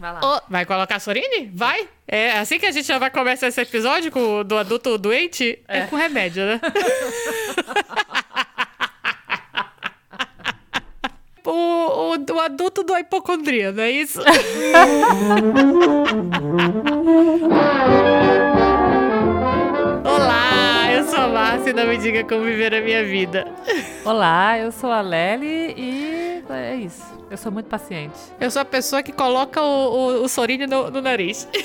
Vai lá. Vai colocar Sorine? Vai? É assim que a gente já vai começar esse episódio com o do adulto doente? É, com remédio, né? o, o, o adulto do hipocondria, não é isso? Olá, eu sou a Márcia e não me diga como viver a minha vida. Olá, eu sou a Lely e é isso. Eu sou muito paciente. Eu sou a pessoa que coloca o, o, o Sorine no, no nariz.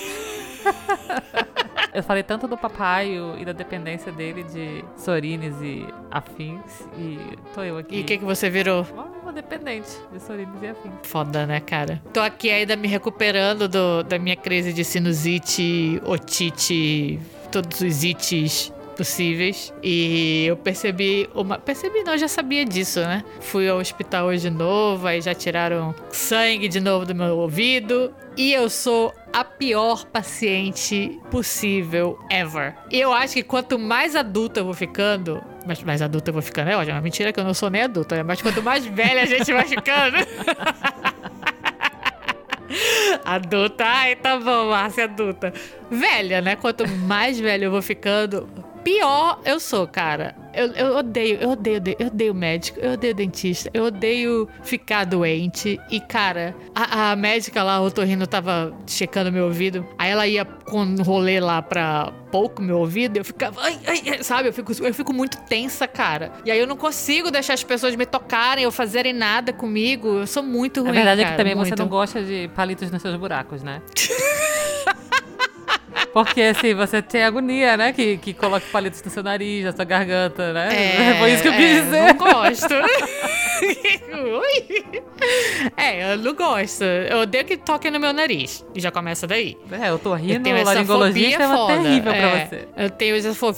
Eu falei tanto do papai e da dependência dele de sorines e afins. E tô eu aqui. E o que, que você virou? Uma dependente de sorines e afins. Foda, né, cara? Tô aqui ainda me recuperando do, da minha crise de sinusite, otite, todos os ites possíveis. E eu percebi uma. Percebi, não, eu já sabia disso, né? Fui ao hospital hoje de novo, aí já tiraram sangue de novo do meu ouvido. E eu sou a pior paciente possível ever. E eu acho que quanto mais adulta eu vou ficando. Mas mais adulta eu vou ficando, é ótimo. Mentira que eu não sou nem adulta, né? Mas quanto mais velha a gente vai ficando. adulta, ai, tá bom, Márcia, adulta. Velha, né? Quanto mais velha eu vou ficando, pior eu sou, cara. Eu, eu odeio, eu odeio, eu odeio médico, eu odeio dentista, eu odeio ficar doente. E, cara, a, a médica lá, o Torrino, tava checando meu ouvido. Aí ela ia com um rolê lá pra pouco meu ouvido, eu ficava, ai, ai, sabe? Eu fico, eu fico muito tensa, cara. E aí eu não consigo deixar as pessoas me tocarem ou fazerem nada comigo. Eu sou muito ruim. A verdade cara, é que também muito. você não gosta de palitos nos seus buracos, né? Porque assim, você tem agonia, né? Que, que coloque palitos no seu nariz, na sua garganta, né? É, Foi isso que eu quis é, dizer. Não gosto. É, eu não gosto. Eu odeio que toquem no meu nariz. E já começa daí. É, eu tô Eu rindo, tenho o essa laringologista fobia é uma foda. terrível É, pra você. Eu tenho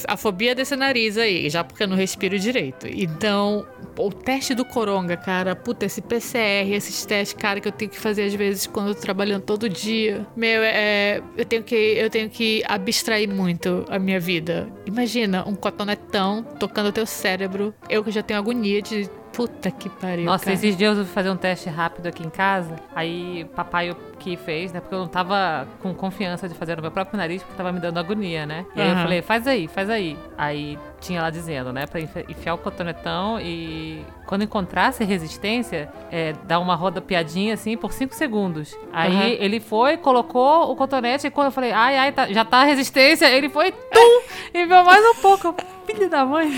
a fobia desse nariz aí, já porque eu não respiro direito. Então, o teste do coronga, cara, puta, esse PCR, esses testes, cara, que eu tenho que fazer às vezes quando eu tô trabalhando todo dia. Meu, é, eu tenho que eu tenho que abstrair muito a minha vida. Imagina um cotonetão tocando o teu cérebro. Eu que já tenho agonia de puta que pariu. Nossa, cara. esses dias eu fui fazer um teste rápido aqui em casa. Aí papai que fez, né? Porque eu não tava com confiança de fazer no meu próprio nariz, porque tava me dando agonia, né? E aí eu falei, faz aí, faz aí. Aí tinha lá dizendo, né? Pra enfi- enfiar o cotonetão e quando encontrasse resistência, é, dar uma roda piadinha assim por 5 segundos. Aí Aham. ele foi, colocou o cotonete e quando eu falei, ai, ai, tá- já tá a resistência, ele foi, tum! Enviou mais um pouco. Filho da mãe.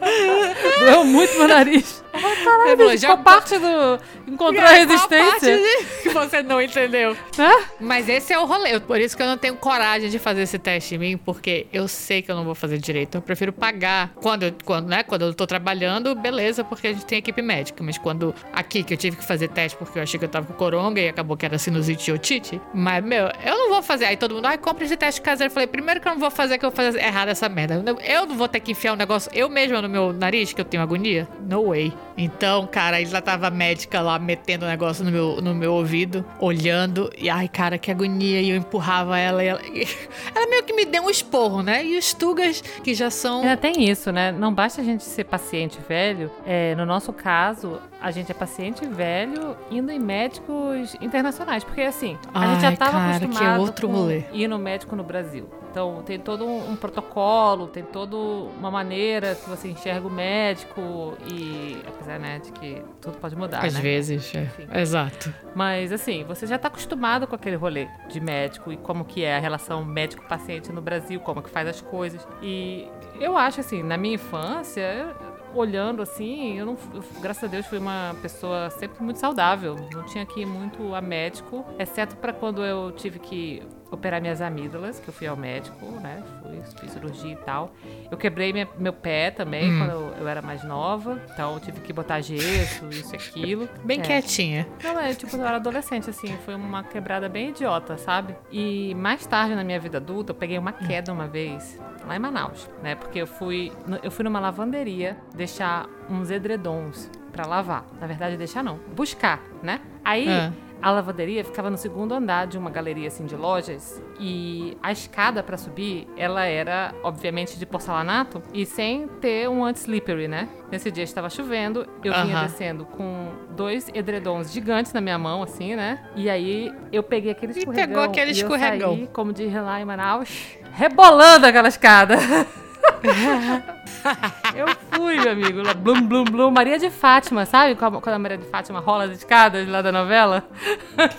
Doeu muito meu nariz. Falei, Caralho, bicho, já- parte do. Encontrou a Qual resistência? parte de- que você não entendeu. Hã? Mas esse é o rolê. Por isso que eu não tenho coragem de fazer esse teste em mim, porque eu sei que eu não vou fazer direito. Eu prefiro pagar. Quando, eu- quando, né, quando eu tô trabalhando, beleza, porque a gente tem equipe médica. Mas quando aqui que eu tive que fazer teste porque eu achei que eu tava com coronga e acabou que era sinusite e otite. Mas, meu, eu não vou fazer. Aí todo mundo, ai, compra esse teste caseiro. Eu falei, primeiro que eu não vou fazer, que eu vou fazer errado essa merda. Eu não vou ter que enfiar um negócio eu mesma no meu nariz, que eu tenho agonia. No way. Então, cara, aí lá tava a médica lá metendo o negócio no meu, no meu ouvido, olhando. E ai, cara, que agonia. E eu empurrava ela e ela. e ela meio que me deu um esporro, né? E os tugas, que já são. Ainda tem isso, né? Não basta a gente ser paciente velho. É, no nosso caso, a gente é paciente velho indo em médicos internacionais. Porque assim, a gente já Ai, tava cara, que é acostumado outro com rolê. ir no médico no Brasil. Então tem todo um, um protocolo, tem toda uma maneira que você enxerga o médico e apesar né, de que tudo pode mudar, Às né? vezes, é. Enfim. Exato. Mas assim, você já tá acostumado com aquele rolê de médico e como que é a relação médico-paciente no Brasil, como que faz as coisas. E eu acho assim, na minha infância, olhando assim, eu não, eu, graças a Deus fui uma pessoa sempre muito saudável. Não tinha que ir muito a médico, exceto para quando eu tive que operar minhas amígdalas, que eu fui ao médico, né? Fui, fiz cirurgia e tal. Eu quebrei minha- meu pé também Hum. quando eu, eu era mais nova, então eu tive que botar gesso, isso e aquilo. Bem É. quietinha. Não, é tipo, eu era adolescente, assim, foi uma quebrada bem idiota, sabe? E mais tarde na minha vida adulta, eu peguei uma queda uma vez, lá em Manaus, né? Porque eu fui, eu fui numa lavanderia deixar uns edredons pra lavar. Na verdade, deixar não, buscar, né? Aí Ah. A lavanderia ficava no segundo andar de uma galeria assim de lojas e a escada para subir, ela era obviamente de porcelanato e sem ter um anti-slippery, né? Nesse dia estava chovendo, eu vinha descendo com dois edredons gigantes na minha mão, assim, né? E aí eu peguei aquele E escorregão. pegou aquele e eu escorregão. saí, como diz lá em Manaus, rebolando aquela escada. eu fui, meu amigo. lá, Blum, blum, blum. Maria de Fátima, sabe? Quando a Maria de Fátima rola as escadas lá da novela?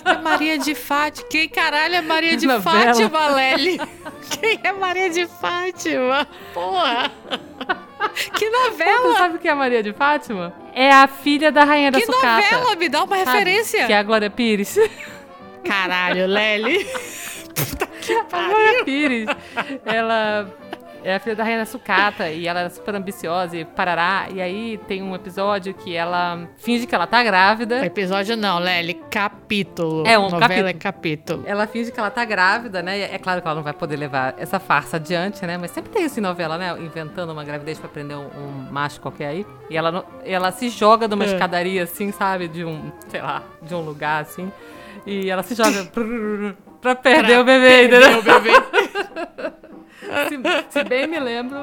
É Maria de Fátima. Quem caralho é Maria de Novela. Fátima, Lely? Quem é Maria de Fátima? Porra! Que novela? sabe o que é Maria de Fátima? É a filha da Rainha da Que Sucata. novela? Me dá uma sabe? referência. Que é a Glória Pires. Caralho, Lely. A Glória Pires. Ela é a filha da Rainha Sucata e ela é super ambiciosa e parará. E aí tem um episódio que ela finge que ela tá grávida. Episódio não, Lely. Capítulo. É um Novela é capítulo. Ela finge que ela tá grávida, né? É claro que ela não vai poder levar essa farsa adiante, né? Mas sempre tem isso em novela, né? Inventando uma gravidez pra prender um, um macho qualquer aí. E ela, não- ela se joga numa É. escadaria, assim, sabe? De um, sei lá, de um lugar, assim. E ela se joga pra perder o bebê, entendeu? Meu bebê. Se, se bem me lembro,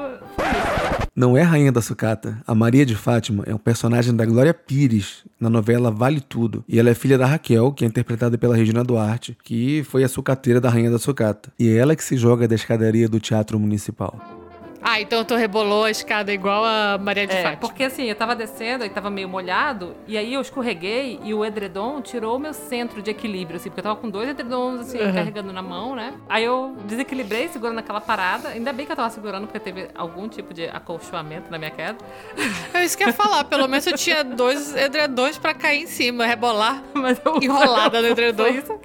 Não é Rainha da Sucata. A Maria de Fátima é um personagem da Glória Pires na novela Vale Tudo. E ela é filha da Raquel, que é interpretada pela Regina Duarte, que foi a sucateira da Rainha da Sucata. E é ela que se joga da escadaria do Teatro Municipal. Ah, então tu rebolou a escada igual a Maria de É, Fátima. porque assim, eu tava descendo e tava meio molhado, e aí eu escorreguei e o edredom tirou o meu centro de equilíbrio, assim, porque eu tava com dois edredons, assim, Uhum. carregando na mão, né? Aí eu desequilibrei segurando aquela parada, ainda bem que eu tava segurando, porque teve algum tipo de acolchoamento na minha queda, É isso que eu ia falar. Pelo menos eu tinha dois edredons pra cair em cima, rebolar. mas eu... Enrolada no edredom. Isso.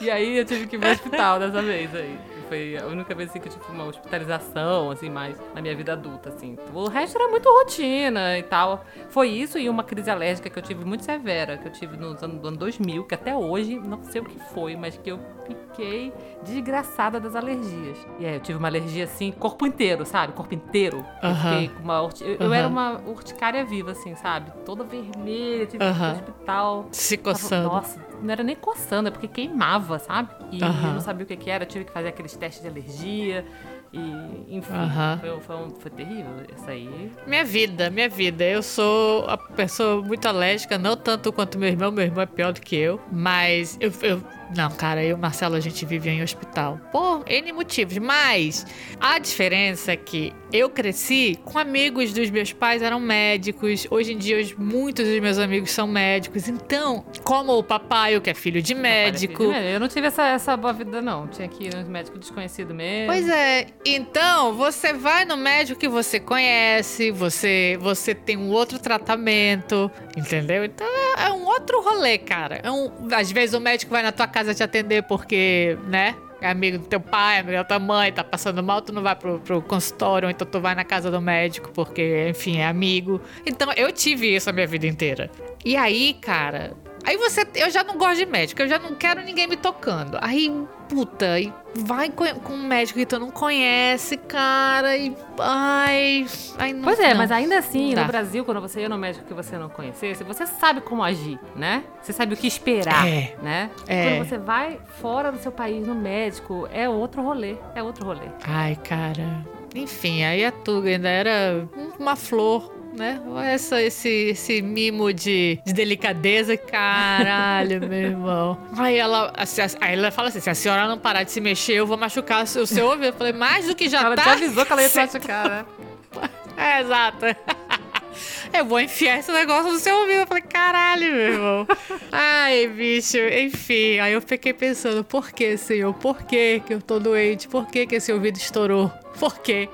E aí eu tive que ir pro hospital dessa vez aí. Foi a única vez assim, que eu tive uma hospitalização, assim, mais na minha vida adulta, assim. O resto era muito rotina e tal. Foi isso e uma crise alérgica que eu tive muito severa, que eu tive no ano, no ano 2000, que até hoje, não sei o que foi, mas que eu fiquei desgraçada das alergias. E aí eu tive uma alergia, assim, corpo inteiro, sabe? Corpo inteiro. Eu fiquei com uma... urti- Eu, eu era uma urticária viva, assim, sabe? Toda vermelha, tive Aham. pro hospital. Se coçando. Nossa, não era nem coçando, é porque queimava, sabe? E eu não sabia o que, que era, tive que fazer aqueles testes de alergia. E, enfim, Aham. foi, foi, um- foi terrível. Isso aí. Minha vida, minha vida. Eu sou a pessoa muito alérgica, não tanto quanto meu irmão. Meu irmão é pior do que eu. Mas eu. eu- não, cara, eu e o Marcelo a gente vive em hospital. Por N motivos. Mas a diferença é que eu cresci com amigos dos meus pais eram médicos. Hoje em dia, os- muitos dos meus amigos são médicos. Então, como o papai, que é filho de médico. Eu não tive essa, essa boa vida, não. Tinha que ir no médico desconhecido mesmo. Pois é, então você vai no médico que você conhece, você você tem um outro tratamento, entendeu? Então é, é um outro rolê, cara. É um, às vezes o médico vai na tua casa te atender porque, né? É amigo do teu pai, amigo da tua mãe, tá passando mal, tu não vai pro, pro consultório, ou então tu vai na casa do médico porque, enfim, é amigo. Então eu tive isso a minha vida inteira. E aí, cara, Aí você. Eu já não gosto de médico, eu já não quero ninguém me tocando. Aí, puta, e vai com, um médico que tu não conhece, cara, e. Ai. ai não, Pois é, não. mas ainda assim, dá. no Brasil, quando você ia no médico que você não conhecesse, você sabe como agir, né? Você sabe o que esperar, É. né? É. Quando você vai fora do seu país no médico, é outro rolê. É outro rolê. Ai, cara. Enfim, aí a Tuga ainda era uma flor. Né? Essa, esse, esse mimo de, de delicadeza, caralho, meu irmão. Aí ela, aí ela fala assim: se a senhora não parar de se mexer, eu vou machucar o seu ouvido. Eu falei, mais do que já ela tá. te avisou que ela ia te machucar, né? É, exato. Eu vou enfiar esse negócio no seu ouvido. Eu falei, caralho, meu irmão. Ai, bicho, enfim. Aí eu fiquei pensando, por que, senhor? Por que que eu tô doente? Por que que esse ouvido estourou? Por quê?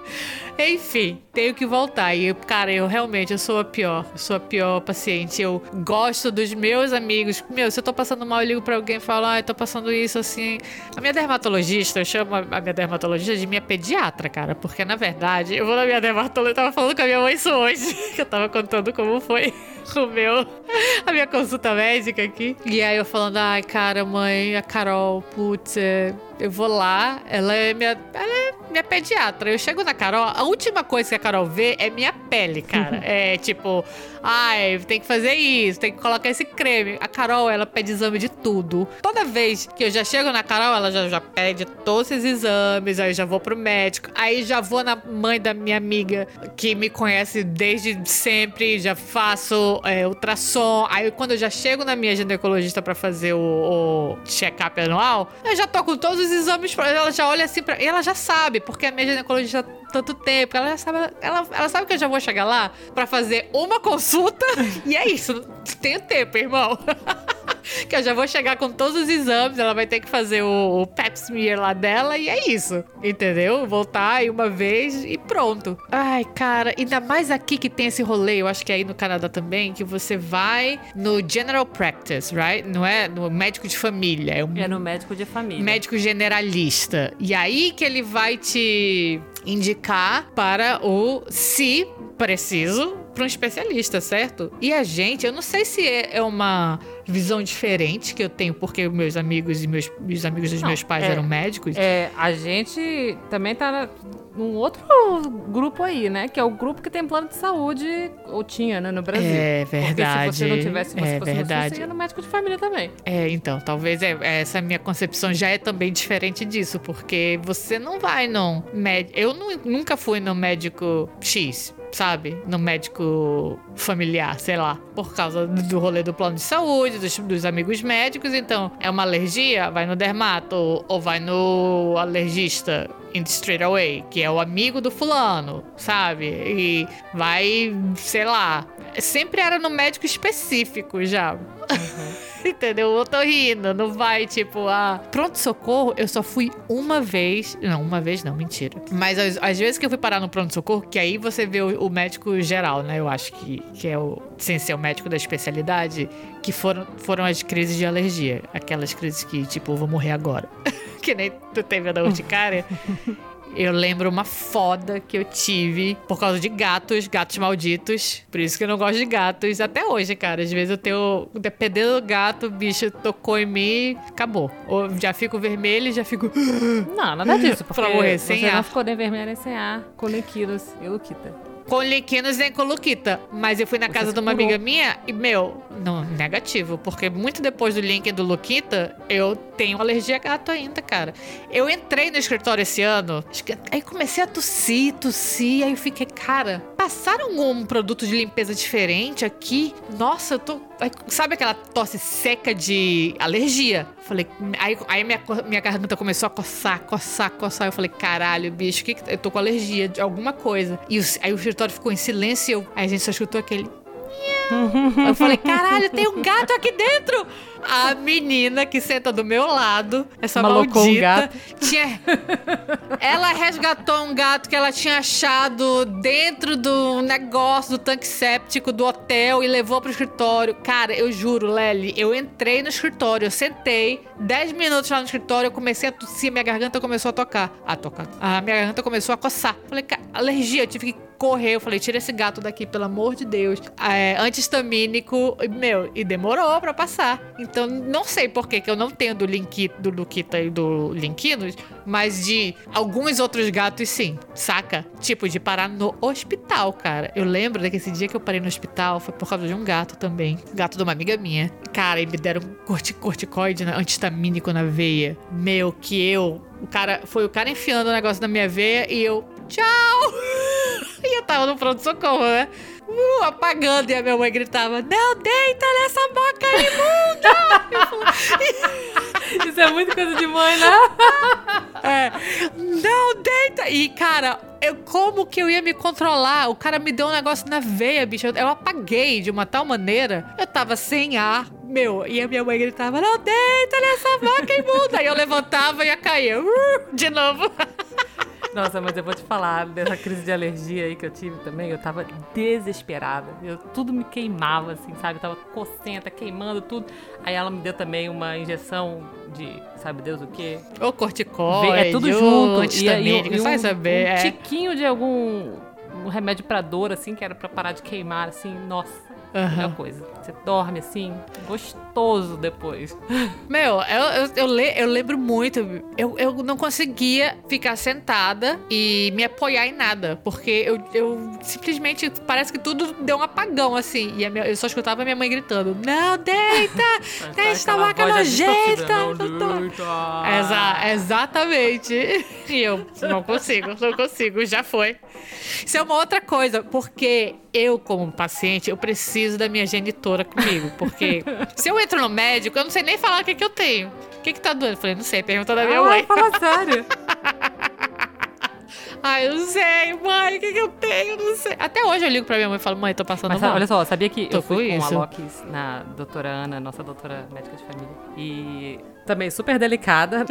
Enfim, tenho que voltar. E, cara, eu realmente, eu sou a pior. Eu sou a pior paciente. Eu gosto dos meus amigos. Meu, se eu tô passando mal, eu ligo pra alguém e falo, ai, tô passando isso assim. A minha dermatologista, eu chamo a a minha dermatologista de minha pediatra, cara. Porque, na verdade, eu vou na minha dermatologista, eu tava falando com a minha mãe isso hoje. Que eu tava contando como foi o meu, a minha consulta médica aqui. E aí eu falando, ai, cara, mãe, a Carol, putz, é, eu vou lá, ela é minha. Ela é minha pediatra. Eu chego na Carol, a última coisa que a Carol vê é minha pele, cara. é tipo, ai, tem que fazer isso, tem que colocar esse creme. A Carol, ela pede exame de tudo. Toda vez que eu já chego na Carol, ela já, já pede todos esses exames, aí já vou pro médico, aí já vou na mãe da minha amiga, que me conhece desde sempre, já faço é, ultrassom. Aí quando eu já chego na minha ginecologista para fazer o, o check-up anual, eu já tô com todos os exames, ela já olha assim pra. E ela já sabe, porque a minha ginecologista tanto tempo. Ela sabe, ela, ela sabe que eu já vou chegar lá para fazer uma consulta e é isso. Tenho tempo, irmão. que eu já vou chegar com todos os exames, ela vai ter que fazer o, o pap smear lá dela e é isso. Entendeu? Voltar aí uma vez e pronto. Ai, cara, ainda mais aqui que tem esse rolê, eu acho que é aí no Canadá também, que você vai no general practice, right? Não é no médico de família, é, um É no médico de família. médico generalista. E aí que ele vai te indicar para o se preciso para um especialista, certo? E a gente, eu não sei se é é uma visão diferente que eu tenho porque meus amigos e meus, os amigos dos Não, meus pais é- eram médicos. É, a gente também tá na- num outro grupo aí, né? Que é o grupo que tem plano de saúde, ou tinha, né, no Brasil. É verdade. Porque se você não tivesse, se você é fosse verdade. você ia no médico de família também. É, então, talvez é, essa minha concepção já é também diferente disso, porque você não vai no médico. Eu nu- nunca fui no médico X, sabe? No médico familiar, sei lá, por causa do rolê do plano de saúde, dos, dos amigos médicos. Então, é uma alergia, vai no dermato, ou, vai no alergista. in Straight away, que é o amigo do fulano, sabe? E vai, sei lá. Sempre era no médico específico já. Entendeu? Eu tô rindo, não vai tipo, ah, pronto-socorro, eu só fui uma vez. Não, uma vez não, mentira. Mas as, as vezes que eu fui parar no pronto-socorro, que aí você vê o, o médico geral, né? Eu acho que, que é o, sem ser o médico da especialidade, que foram, foram as crises de alergia. Aquelas crises que, tipo, vou morrer agora. que nem tu teve a da urticária. Eu lembro uma foda que eu tive por causa de gatos, gatos malditos. Por isso que eu não gosto de gatos até hoje, cara. Às vezes eu tenho. Dependendo do gato, o bicho tocou em mim, acabou. Ou já fico vermelho e já fico. Não, nada disso. Porque Pra morrer você sem não ar. ficou nem vermelha nem sem ar, com Lequilos e Luquita. Com liquinos nem com Luquita. Mas eu fui na casa de uma amiga minha e, meu, não, negativo. Porque muito depois do link do Luquita, eu tenho alergia a gato ainda, cara. Eu entrei no escritório esse ano, aí comecei a tossir, tossir, aí eu fiquei, cara, passaram um produto de limpeza diferente aqui? Nossa, eu tô. Sabe aquela tosse seca de alergia? Falei, aí, aí minha, minha garganta começou a coçar, coçar, coçar. Eu falei, caralho, bicho, que que- eu tô com alergia de alguma coisa. E aí o escritório ficou em silêncio aí a gente só escutou aquele. Eu falei, caralho, tem um gato aqui dentro! A menina que senta do meu lado, essa Malocou um maldita, gato. tinha. Ela resgatou um gato que ela tinha achado dentro do negócio do tanque séptico do hotel e levou pro escritório. Cara, eu juro, Lely, eu entrei no escritório, eu sentei, 10 minutos lá no escritório, eu comecei a tossir, minha garganta começou a tocar. A tocar. A minha garganta começou a coçar. Falei, "Ca- alergia, eu tive que correr. Eu falei, tira esse gato daqui, pelo amor de Deus. É, antihistamínico, meu, e demorou pra passar. Então, não sei por que que eu não tenho do, Linki, do Luquita e do Linquinos, mas de alguns outros gatos, sim, saca? Tipo, de parar no hospital, cara. Eu lembro daquele dia que eu parei no hospital, foi por causa de um gato também. Gato de uma amiga minha. Cara, e me deram corti corticoide né, na veia. Meu, que eu. O cara. Foi o cara enfiando o negócio na minha veia e eu. Tchau! E eu tava no pronto-socorro, né? Uh, apagando, e a minha mãe gritava: Não deita nessa boca imunda! Isso é muito coisa de mãe, né? É, não deita! E, cara, eu, como que eu ia me controlar? O cara me deu um negócio na veia, bicho. Eu, eu apaguei de uma tal maneira. Eu tava sem ar. Meu, e a minha mãe gritava: Não deita nessa boca imunda! E eu levantava e ia cair. Uh, de novo. Nossa, mas eu vou te falar dessa crise de alergia aí que eu tive também. Eu tava desesperada. Eu, tudo me queimava, assim, sabe? Eu tava cocenta, queimando tudo. Aí ela me deu também uma injeção de, sabe Deus o quê? Ou corticóide, é tudo junto. antihistamínico, e, vai um, saber. Um é. tiquinho de algum um remédio pra dor, assim, que era pra parar de queimar, assim. Nossa. Melhor coisa. Você dorme assim, gostoso depois. Meu, eu, eu, eu, le- eu lembro muito. Eu, eu não conseguia ficar sentada e me apoiar em nada. Porque eu, eu simplesmente. Parece que tudo deu um apagão, assim. E a minha- eu só escutava a minha mãe gritando: Não, deita! Deixa a Aquela vaca distorcida, nojenta! não doutor." deita. Exa exatamente. E eu não consigo, não consigo, já foi. Isso é uma outra coisa, porque eu, como paciente, eu preciso da minha genitora comigo. Porque se eu entro no médico, eu não sei nem falar o que, que eu tenho. O que, que tá doendo? Eu falei, não sei, pergunta da minha Ah, mãe. fala sério. Ai, eu não sei, mãe, o que, que eu tenho? Eu não sei. Até hoje eu ligo pra minha mãe e falo, mãe, tô passando Mas mal. olha só, sabia que Tô eu fui com com, a. Loki na doutora Ana, nossa doutora médica de família. E também super delicada.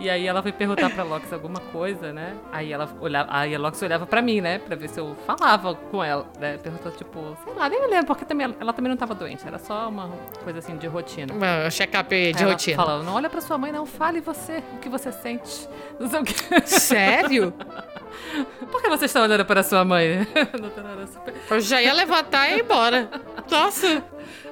e aí ela foi perguntar pra Lox alguma coisa, né? Aí ela olhava, aí a Lox olhava pra mim, né? Pra ver se eu falava com ela, né? Perguntou, tipo, sei lá, nem me lembro, porque também, ela também não tava doente, era só uma coisa assim de rotina. Meu, check-up de ela rotina. Falou, não olha pra sua mãe, não, fale você, o que você sente. Não sei o que. Sério? Por que você está olhando para sua mãe? Eu já ia levantar e ir embora. Nossa.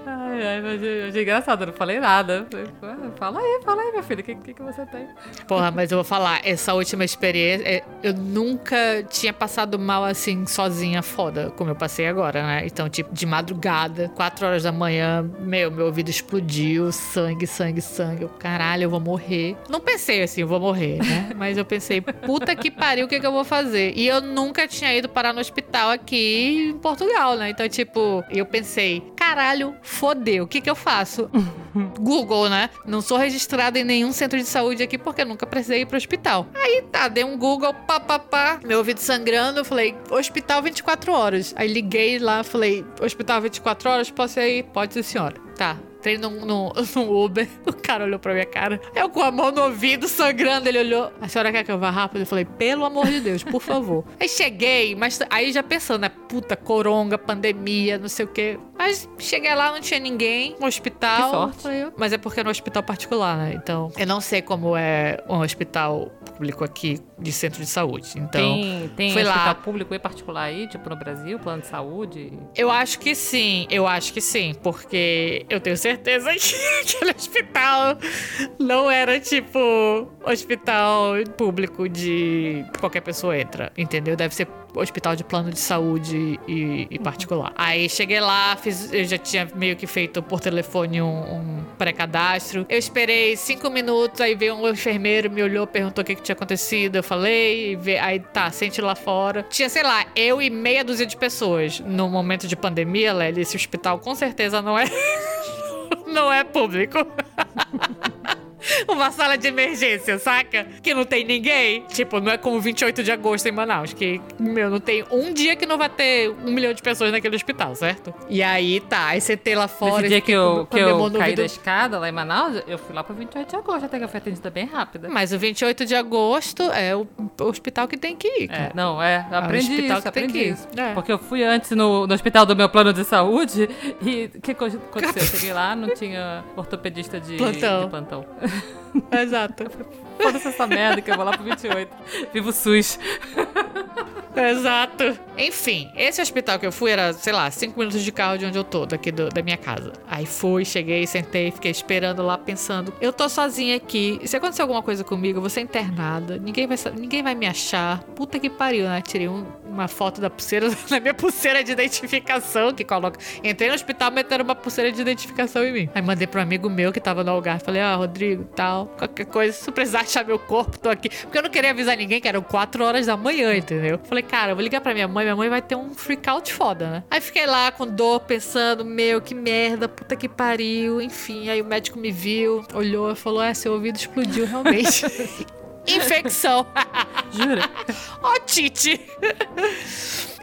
Ai, ai, mas achei engraçado, eu não falei nada. Falei, "Pô, Fala aí, fala aí, minha filha, o que, que, que você tem? Porra, mas eu vou falar, essa última experiência, é, eu nunca tinha passado mal assim, sozinha, foda, como eu passei agora, né? Então, tipo, de madrugada, 4 horas da manhã, meu, meu ouvido explodiu, sangue, sangue, sangue. Eu, caralho, eu vou morrer. Não pensei assim, eu vou morrer, né? Mas eu pensei, puta que pariu, o que, que eu vou fazer? E eu nunca tinha ido parar no hospital aqui em Portugal, né? Então, tipo, eu pensei, caralho, fodeu, o que, que eu faço? Google, né? Não sou registrada em nenhum centro de saúde aqui porque nunca precisei ir pro hospital. Aí tá, dei um Google, pá, pá, pá, meu ouvido sangrando, eu falei, hospital 24 horas. Aí liguei lá, falei, hospital 24 horas, posso ir? Pode sim, senhora. Tá. Entrei no, no, no Uber, o cara olhou pra minha cara. Eu com a mão no ouvido, sangrando, ele olhou. A senhora quer que eu vá rápido? Eu falei, pelo amor de Deus, por favor. aí cheguei, mas aí já pensando, né? Puta, coronga, pandemia, não sei o quê. Mas cheguei lá, não tinha ninguém no hospital. Que sorte. Mas é porque é no hospital particular, né? Então, eu não sei como é um hospital público aqui de centro de saúde. Então, tem tem fui lá. hospital público e particular aí, tipo no Brasil, plano de saúde? eu acho que sim, eu acho que sim, porque eu tenho certeza que aquele hospital não era tipo hospital público de qualquer pessoa entra, entendeu? Deve ser hospital de plano de saúde e, e particular. Aí cheguei lá, fiz, eu já tinha meio que feito por telefone um, um pré-cadastro. Eu esperei cinco minutos, aí veio um enfermeiro, me olhou, perguntou o que, que tinha acontecido. Eu falei, e ve- aí tá, sente lá fora. Tinha, sei lá, eu e meia dúzia de pessoas. No momento de pandemia, Lely, esse hospital com certeza não é. não é público. Uma sala de emergência, saca? Que não tem ninguém. Tipo, não é como 28 de agosto em Manaus, que, meu, não tem um dia que não vai ter um milhão de pessoas naquele hospital, certo? E aí, tá, aí sentei lá fora. Nesse e dia que eu, que eu caí da escada lá em Manaus, eu fui lá pro 28 de agosto, até que eu fui atendida bem rápida. Mas o 28 de agosto é o o hospital que tem que ir. É, não, é, eu aprendi hospital isso, que tem aprendi que ir. É. Porque eu fui antes no, no hospital do meu plano de saúde e o que co- aconteceu? Eu cheguei lá, não tinha ortopedista de Plantão. de plantão. Exato. Foda-se essa merda que eu vou lá pro 28. Viva o SUS. Exato. Enfim, esse hospital que eu fui era, sei lá, cinco minutos de carro de onde eu tô, daqui do- da minha casa. Aí fui, cheguei, sentei, fiquei esperando lá, pensando: eu tô sozinha aqui. Se acontecer alguma coisa comigo, eu vou ser internada. Ninguém vai, ninguém vai me achar. Puta que pariu, né? Tirei um- uma foto da pulseira, da minha pulseira de identificação que coloca. Entrei no hospital, meteram uma pulseira de identificação em mim. Aí mandei pro amigo meu que tava no lugar. Falei: ah, Rodrigo, tal, qualquer coisa, se precisar achar meu corpo, tô aqui. Porque eu não queria avisar ninguém que eram 4 horas da manhã, entendeu? Falei, cara, eu vou ligar pra minha mãe, minha mãe vai ter um freak out foda, né? Aí fiquei lá com dor, pensando, meu, que merda, puta que pariu. Enfim, aí o médico me viu, olhou e falou: é, seu ouvido explodiu realmente. Infecção. Jura? Otite.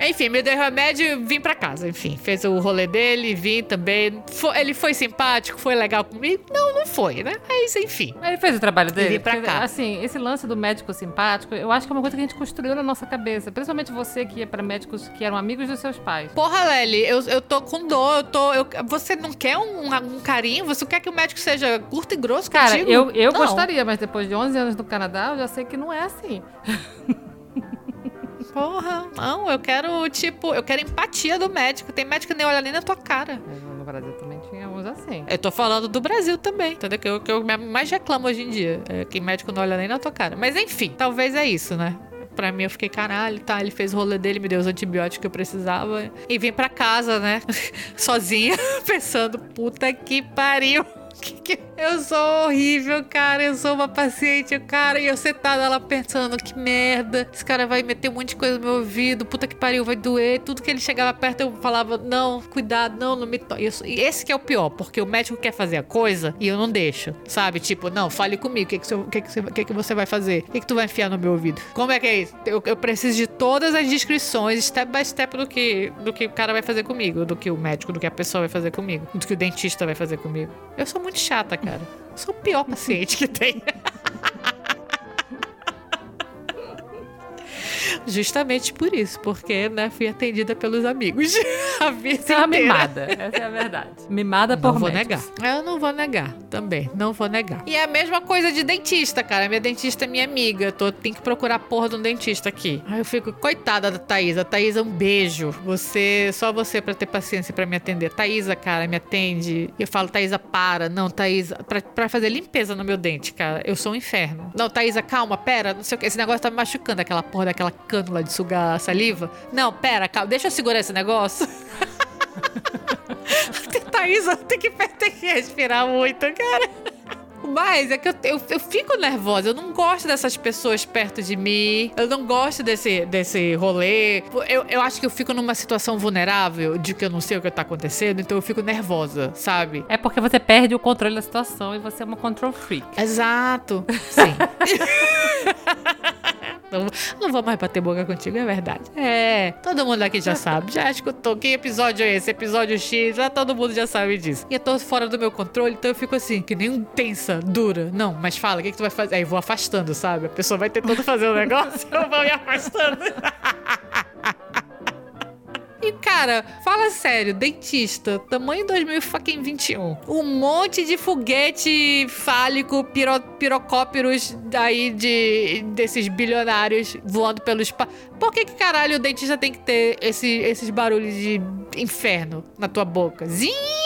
Enfim, me deu remédio e vim pra casa. Enfim, fez o rolê dele, vim também. Fo- ele foi simpático, foi legal comigo? Não, não foi, né? Mas enfim. Ele fez o trabalho dele. vim pra Porque, cá. Assim, esse lance do médico simpático, eu acho que é uma coisa que a gente construiu na nossa cabeça. Principalmente você que ia pra médicos que eram amigos dos seus pais. Porra, Lely, eu, eu tô com dor, eu tô. eu- você não quer um, um carinho? Você quer que o médico seja curto e grosso Cara, contigo? eu, eu Não. gostaria, mas depois de 11 anos no Canadá, eu já sei que não é assim. Porra, não, eu quero, tipo, eu quero empatia do médico. Tem médico que nem olha nem na tua cara. No Brasil também tinha uns assim. Eu tô falando do Brasil também, entendeu? Que eu, que eu mais reclamo hoje em dia. É que médico não olha nem na tua cara. Mas enfim, talvez é isso, né? Pra mim, eu fiquei, caralho, tá? Ele fez o rolê dele, me deu os antibióticos que eu precisava. E vim pra casa, né? Sozinha, pensando, puta que pariu. Eu sou horrível, cara. Eu sou uma paciente, cara. E eu sentada lá pensando, que merda. Esse cara vai meter um monte de coisa no meu ouvido. Puta que pariu, vai doer. Tudo que ele chegava perto, eu falava, não, cuidado, não, não me toque. E esse que é o pior, porque o médico quer fazer a coisa e eu não deixo, sabe? Tipo, não, fale comigo. O que, que, você- que, que, que, que você vai fazer? O que, que tu vai enfiar no meu ouvido? Como é que é isso? Eu, eu preciso de todas as descrições, step by step, do que, do que o cara vai fazer comigo, do que o médico, do que a pessoa vai fazer comigo, do que o dentista vai fazer comigo. Eu sou muito chata, cara. Sou o pior paciente que tem. Justamente por isso, porque, né, fui atendida pelos amigos a vida Você é uma mimada, essa é a verdade. Mimada Não por vou médicos. negar. Eu não vou negar também. Não vou negar. E é a mesma coisa de dentista, cara. Minha dentista é minha amiga. Tô, tem que procurar a porra de um dentista aqui. Aí eu fico, coitada da Thaísa. Thaísa, um beijo. Você, só você pra ter paciência pra me atender. Thaísa, cara, me atende. Eu falo, Thaísa, para. Não, Thaísa, pra, pra fazer limpeza no meu dente, cara. Eu sou um inferno. Não, Thaísa, calma, pera. Não sei o que. Esse negócio tá me machucando. Aquela porra daquela cânula de sugar a saliva. Não, pera, calma. Deixa eu segurar esse negócio. Thaísa, tem que, tem que respirar muito, cara. Mas é que eu, eu, eu fico nervosa. Eu não gosto dessas pessoas perto de mim. Eu não gosto desse, desse rolê. Eu, eu acho que eu fico numa situação vulnerável de que eu não sei o que tá acontecendo, então eu fico nervosa, sabe? É porque você perde o controle da situação e você é uma control freak. Exato. Sim. não, não vou mais bater boca contigo, é verdade. É, todo mundo aqui já sabe. Já escutou. Que episódio é esse? Episódio X. Já todo mundo já sabe disso. E eu tô fora do meu controle, então eu fico assim, que nem um tensa, dura. Não, mas fala, o que, que tu vai fazer? Aí vou afastando, sabe? A pessoa vai tentando fazer o negócio, eu vou me afastando. E, cara, fala sério, dentista, tamanho 2021. Um monte de foguete fálico, piro, aí de, desses bilionários voando pelo espaço. Por que que caralho o dentista tem que ter esse, esses barulhos de inferno na tua boca? Zim!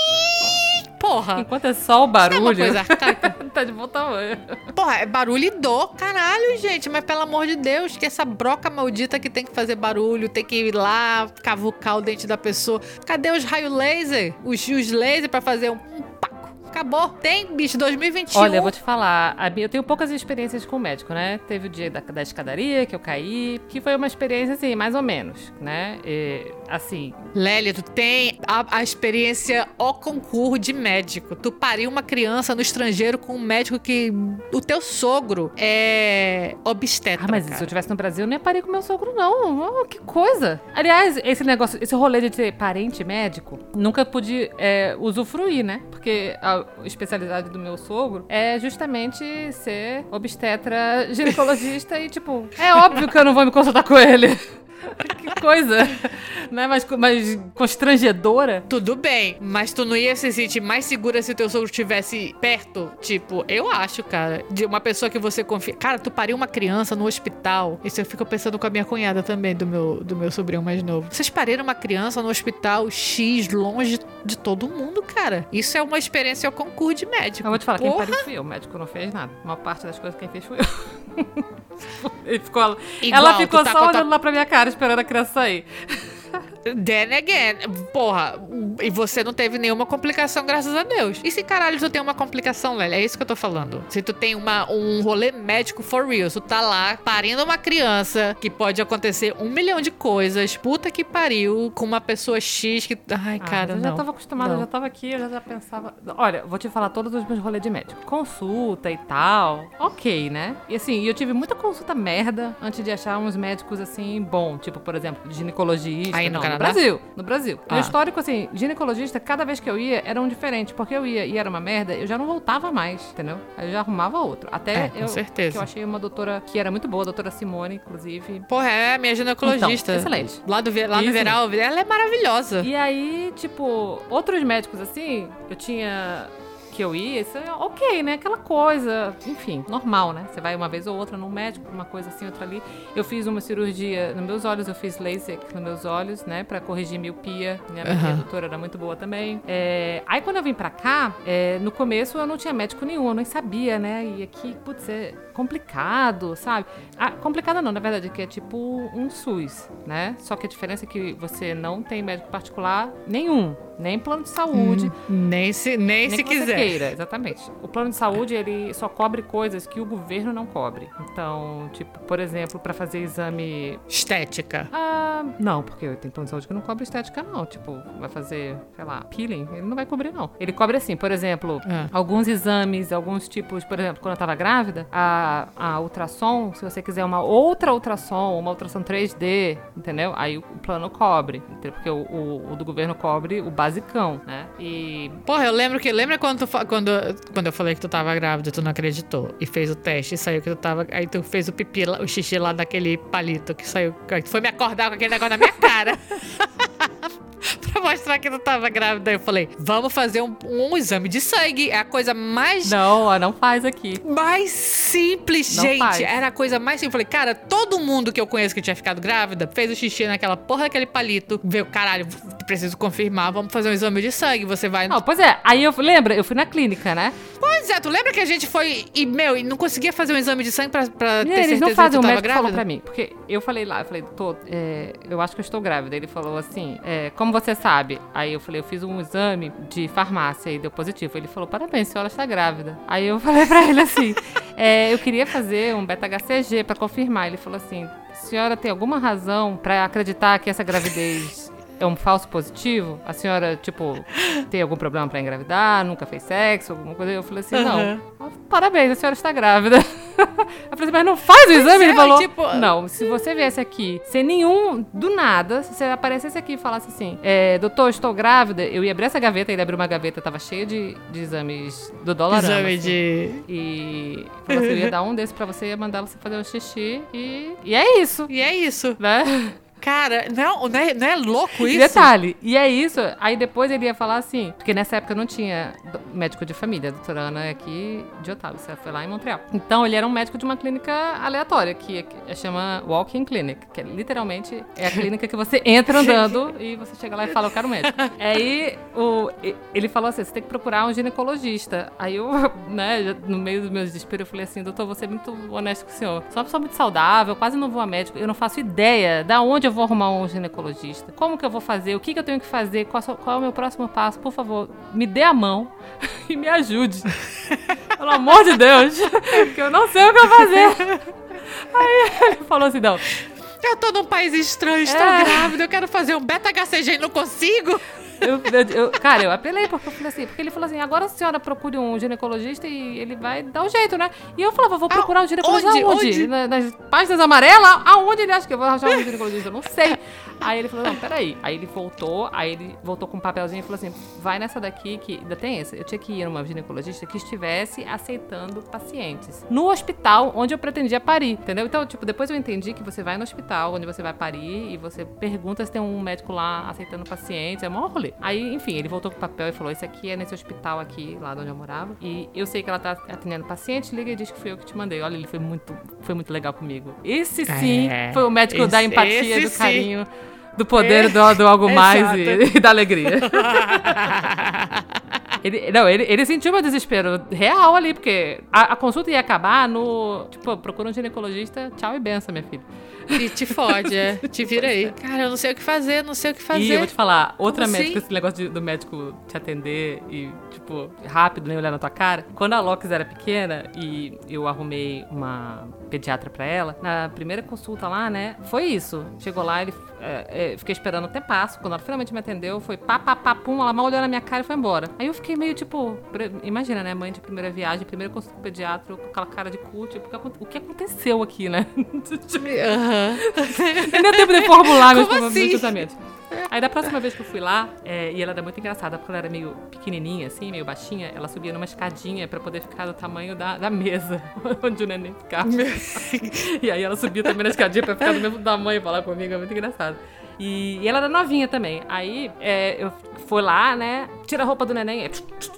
Porra! Enquanto é só o É barulho, coisa arcaica. tá de bom tamanho. Porra, é barulho e dor, caralho, gente. Mas pelo amor de Deus, que essa broca maldita que tem que fazer barulho, tem que ir lá cavucar o dente da pessoa. Cadê os raios laser? Os, os laser pra fazer um, um paco. Acabou. Tem, bicho, 2021. Olha, eu vou te falar, eu tenho poucas experiências com médico, né? Teve o dia da, da escadaria que eu caí, que foi uma experiência assim, mais ou menos, né? E, assim, Lélia, tu tem a, a experiência ao concurso de médico. Tu pariu uma criança no estrangeiro com um médico que o teu sogro é obstetra. ah, mas cara. se eu tivesse no Brasil, eu ia parir com meu sogro, não. Oh, que coisa. Aliás, esse negócio, esse rolê de ter parente médico, nunca pude é, usufruir, né? Porque a especialidade do meu sogro é justamente ser obstetra ginecologista e, tipo, é óbvio que eu não vou me consultar com ele. que coisa, né? Mas, mas constrangedora. Tudo bem, mas tu não ia se sentir mais segura se o teu sogro estivesse perto? Tipo, eu acho, cara, de uma pessoa que você confia. Cara, tu pariu uma criança no hospital. Isso eu fico pensando com a minha cunhada também, do meu, do meu sobrinho mais novo. Vocês pariram uma criança no hospital X, longe de todo mundo, cara. Isso é uma experiência ao concurso de médico. Eu vou te falar, quem Porra. pariu fui eu. O médico não fez nada. Uma parte das coisas quem fez fui eu. Ele ficou, Igual, ela ficou tá só olhando lá pra minha cara, esperando a criança sair. Then again, porra, e você não teve nenhuma complicação, graças a Deus. E se caralho tu tem uma complicação, velho? É isso que eu tô falando. Se tu tem uma, um rolê médico for real, tu tá lá parindo uma criança, que pode acontecer um milhão de coisas, puta que pariu, com uma pessoa X que. Ai, Ah, cara, eu não. já tava acostumada, eu Não. já tava aqui, eu já, já pensava. Olha, vou te falar todos os meus rolês de médico. Consulta e tal. Ok, né? E assim, eu tive muita consulta merda antes de achar uns médicos assim, bom. Tipo, por exemplo, ginecologista. Aí no Canadá? Brasil. No Brasil. Ah. Meu histórico, assim, ginecologista, cada vez que eu ia, era um diferente. Porque eu ia e era uma merda, eu já não voltava mais, entendeu? Aí eu já arrumava outro. Até É, com eu, certeza. que eu achei uma doutora que era muito boa, a doutora Simone, inclusive. Porra, é a minha ginecologista. Então, excelente. Lá, do, lá no. Veral, ela é maravilhosa. E aí, tipo, outros médicos assim, eu tinha. Que eu ia, isso é ok, né? Aquela coisa, enfim, normal, né? Você vai uma vez ou outra no médico, uma coisa assim, outra ali. Eu fiz uma cirurgia nos meus olhos, eu fiz laser nos meus olhos, né? Pra corrigir miopia. Minha uhum. doutora era muito boa também. É... Aí quando eu vim pra cá, é... no começo eu não tinha médico nenhum, eu nem sabia, né? E aqui, putz, é complicado, sabe? Ah, complicado não, na verdade, que é tipo um SUS, né? Só que a diferença é que você não tem médico particular nenhum nem plano de saúde. Hum, nem se, nem, nem se quiser. Queira, exatamente. O plano de saúde, ele só cobre coisas que o governo não cobre. Então, tipo, por exemplo, para fazer exame. Estética. Ah, não, porque tem plano de saúde que não cobre estética, não. Tipo, vai fazer, sei lá, peeling, ele não vai cobrir, não. Ele cobre assim, por exemplo, ah. alguns exames, alguns tipos, por exemplo, quando eu tava grávida, a, a ultrassom, se você quiser uma outra ultrassom, uma ultrassom 3D, entendeu? Aí o plano cobre. Porque o, o, o do governo cobre o básico basicão, né? E. Porra, eu lembro que. Lembra quando, tu, quando, quando eu falei que tu tava grávida, tu não acreditou? E fez o teste e saiu que tu tava. Aí tu fez o pipi, o xixi lá daquele palito que saiu. Tu foi me acordar com aquele negócio na minha cara. pra mostrar que tu tava grávida. Eu falei, vamos fazer um, um, exame de sangue. É a coisa mais. Não, não faz aqui. Mais simples, não gente. Faz. Era a coisa mais simples. Eu falei, cara, todo mundo que eu conheço que tinha ficado grávida fez o xixi naquela porra daquele palito. Veio, caralho, preciso confirmar. Vamos fazer um exame de sangue. Você vai. Não, pois é. Aí eu lembra, eu fui na clínica, né? Pois é, tu lembra que a gente foi e, meu, e não conseguia fazer um exame de sangue pra, pra ter eles não fazem, que o médico grávida? falou pra mim. Porque eu falei lá, eu falei, tô, é, eu acho que eu estou grávida. Ele falou assim, é, como você sabe? Aí eu falei, eu fiz um exame de farmácia e deu positivo. Ele falou, parabéns, a senhora está grávida. Aí eu falei pra ele assim, é, eu queria fazer um beta-HCG pra confirmar. Ele falou assim, senhora tem alguma razão para acreditar que essa gravidez é um falso positivo? A senhora, tipo, tem algum problema para engravidar? Nunca fez sexo? Alguma coisa? Eu falei assim, uhum. não. Parabéns, a senhora está grávida. Eu falei assim, mas não faz o exame? Ele é, falou, tipo... não, se você viesse aqui sem nenhum, do nada, se você aparecesse aqui e falasse assim, é, doutor, estou grávida, eu ia abrir essa gaveta, ele abriu uma gaveta, tava cheia de, de exames do dólar. Exame assim, de... E falou assim, eu ia dar um desses pra você, ia mandar você fazer um xixi e... E é isso. E é isso. Né? Cara, não, não, é, não é louco isso? Detalhe, e é isso. Aí depois ele ia falar assim, porque nessa época não tinha médico de família, a doutora Ana é aqui de Otávio, você foi lá em Montreal. Então ele era um médico de uma clínica aleatória, que é, chama Walking Clinic, que é, literalmente é a clínica que você entra andando e você chega lá e fala, eu quero um médico. Aí o, ele falou assim, você tem que procurar um ginecologista. Aí eu, né, no meio dos meus desesperos, eu falei assim, doutor, você é muito honesto com o senhor. Sou uma pessoa muito saudável, quase não vou a médico, eu não faço ideia da onde eu vou arrumar um ginecologista? Como que eu vou fazer? O que, que eu tenho que fazer? Qual, qual é o meu próximo passo? Por favor, me dê a mão e me ajude. Pelo amor de Deus, que eu não sei o que eu fazer. Aí ele falou assim: não. Eu tô num país estranho, estou é. grávida, eu quero fazer um beta-HCG e não consigo. Eu, eu, eu, cara, eu apelei porque eu falei assim, porque ele falou assim, agora a senhora procure um ginecologista e ele vai dar um jeito, né? E eu falava, vou procurar um ginecologista onde? aonde? Onde? Na, nas páginas amarelas? Aonde ele acha que eu vou arranjar um ginecologista? Eu não sei. Aí ele falou, não, peraí. Aí ele voltou, aí ele voltou com um papelzinho e falou assim, vai nessa daqui que ainda tem essa. Eu tinha que ir numa ginecologista que estivesse aceitando pacientes. No hospital onde eu pretendia parir, entendeu? Então, tipo, depois eu entendi que você vai no hospital onde você vai parir e você pergunta se tem um médico lá aceitando pacientes. É mó rolê. Aí, enfim, ele voltou com o papel e falou: Esse aqui é nesse hospital aqui, lá onde eu morava. E eu sei que ela tá atendendo paciente, liga e diz que fui eu que te mandei. Olha, ele foi muito, foi muito legal comigo. Esse sim é, foi o médico esse, da empatia, do carinho. Sim. Do poder é, do, do algo mais e, e da alegria. Ele, não, ele, ele sentiu meu desespero real ali, porque a, a, consulta ia acabar no. Tipo, procura um ginecologista, tchau e benção, minha filha. E te fode, é. Te vira aí. Cara, eu não sei o que fazer, não sei o que fazer. E eu vou te falar, outra Como médica, assim? esse negócio de, do médico te atender e, tipo, rápido, nem olhar na tua cara. Quando a Locks era pequena e eu arrumei uma pediatra pra ela, na primeira consulta lá, né, foi isso. Chegou lá, ele é, é, fiquei esperando até passo. Quando ela finalmente me atendeu, foi pá, pá, pá, pum, ela mal olhou na minha cara e foi embora. Aí eu fiquei meio tipo, imagina, né, mãe de primeira viagem, primeira consulta com pediatra, com aquela cara de cu, tipo, o que aconteceu aqui, né? Uhum. Nem deu tempo de formular meus, assim? meus pensamentos. Aí da próxima vez que eu fui lá, é, e ela era muito engraçada, porque ela era meio pequenininha, assim, meio baixinha, ela subia numa escadinha pra poder ficar do tamanho da, da mesa onde o neném ficava. e aí ela subia também na escadinha pra ficar do mesmo tamanho falar comigo, é muito engraçado. E, e ela era novinha também. Aí é, eu fui lá, né? Tira a roupa do neném, é,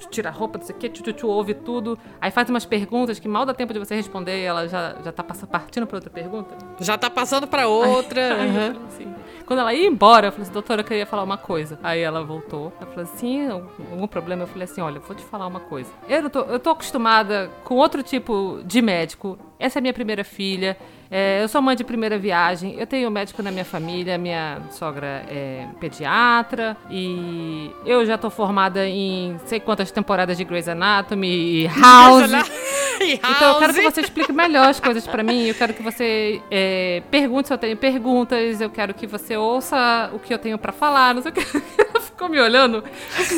tira a roupa, não sei o quê, tchu, ouve tudo. Aí faz umas perguntas que mal dá tempo de você responder e ela já, já tá pass- partindo pra outra pergunta. Já tá passando pra outra. Aí falei assim, Quando ela ia embora, eu falei assim, doutora, eu queria falar uma coisa. Aí ela voltou. Ela falou assim, algum problema? Eu falei assim, olha, vou te falar uma coisa. Eu, tô, eu tô acostumada com outro tipo de médico. Essa é minha primeira filha. É, eu sou mãe de primeira viagem. Eu tenho médico na minha família. Minha sogra é pediatra. E eu já tô formada em sei quantas temporadas de Grey's Anatomy e House. E Então eu quero que você explique melhor as coisas pra mim. Eu quero que você é, pergunte se eu tenho perguntas. Eu quero que você ouça o que eu tenho pra falar. Não sei o que. Ela ficou me olhando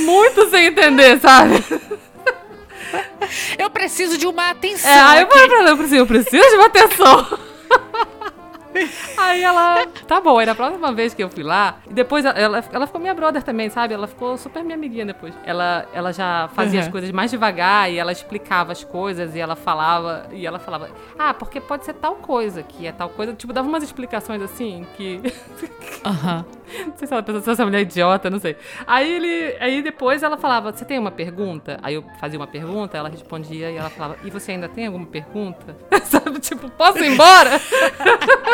muito sem entender, sabe? Eu preciso de uma atenção. É, pra ela, eu preciso, eu preciso de uma atenção. Aí ela, tá bom, aí na próxima vez que eu fui lá, e depois ela, ela, ficou minha brother também, sabe? Ela ficou super minha amiguinha depois. Ela, ela já fazia Uhum. as coisas mais devagar e ela explicava as coisas e ela falava, e ela falava, ah, porque pode ser tal coisa, que é tal coisa. Tipo, dava umas explicações assim que. Aham. Não sei se ela pensou se essa mulher é idiota, não sei. Aí ele. Aí depois ela falava, você tem uma pergunta? Aí eu fazia uma pergunta, ela respondia e ela falava, e você ainda tem alguma pergunta? Sabe, tipo, posso ir embora?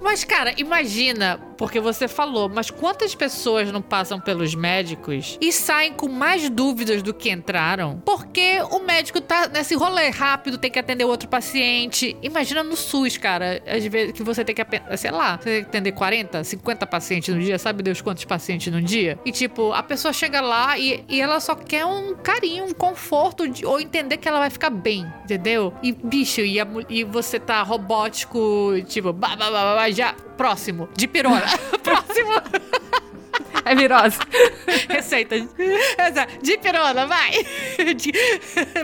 Mas, cara, imagina, porque você falou, mas quantas pessoas não passam pelos médicos e saem com mais dúvidas do que entraram? Porque o médico tá nesse rolê rápido, tem que atender outro paciente. Imagina no SUS, cara, às vezes que você tem que, sei lá, você tem que atender 40, 50 pacientes no dia, sabe Deus quantos pacientes no dia? E, tipo, a pessoa chega lá e, e ela só quer um carinho, um conforto, de- ou entender que ela vai ficar bem, entendeu? E, bicho, e, a e você tá robótico, tipo, bah, bah, bah, bah, já, próximo, de pirona, próximo, É virose. receita, de pirona, vai, de,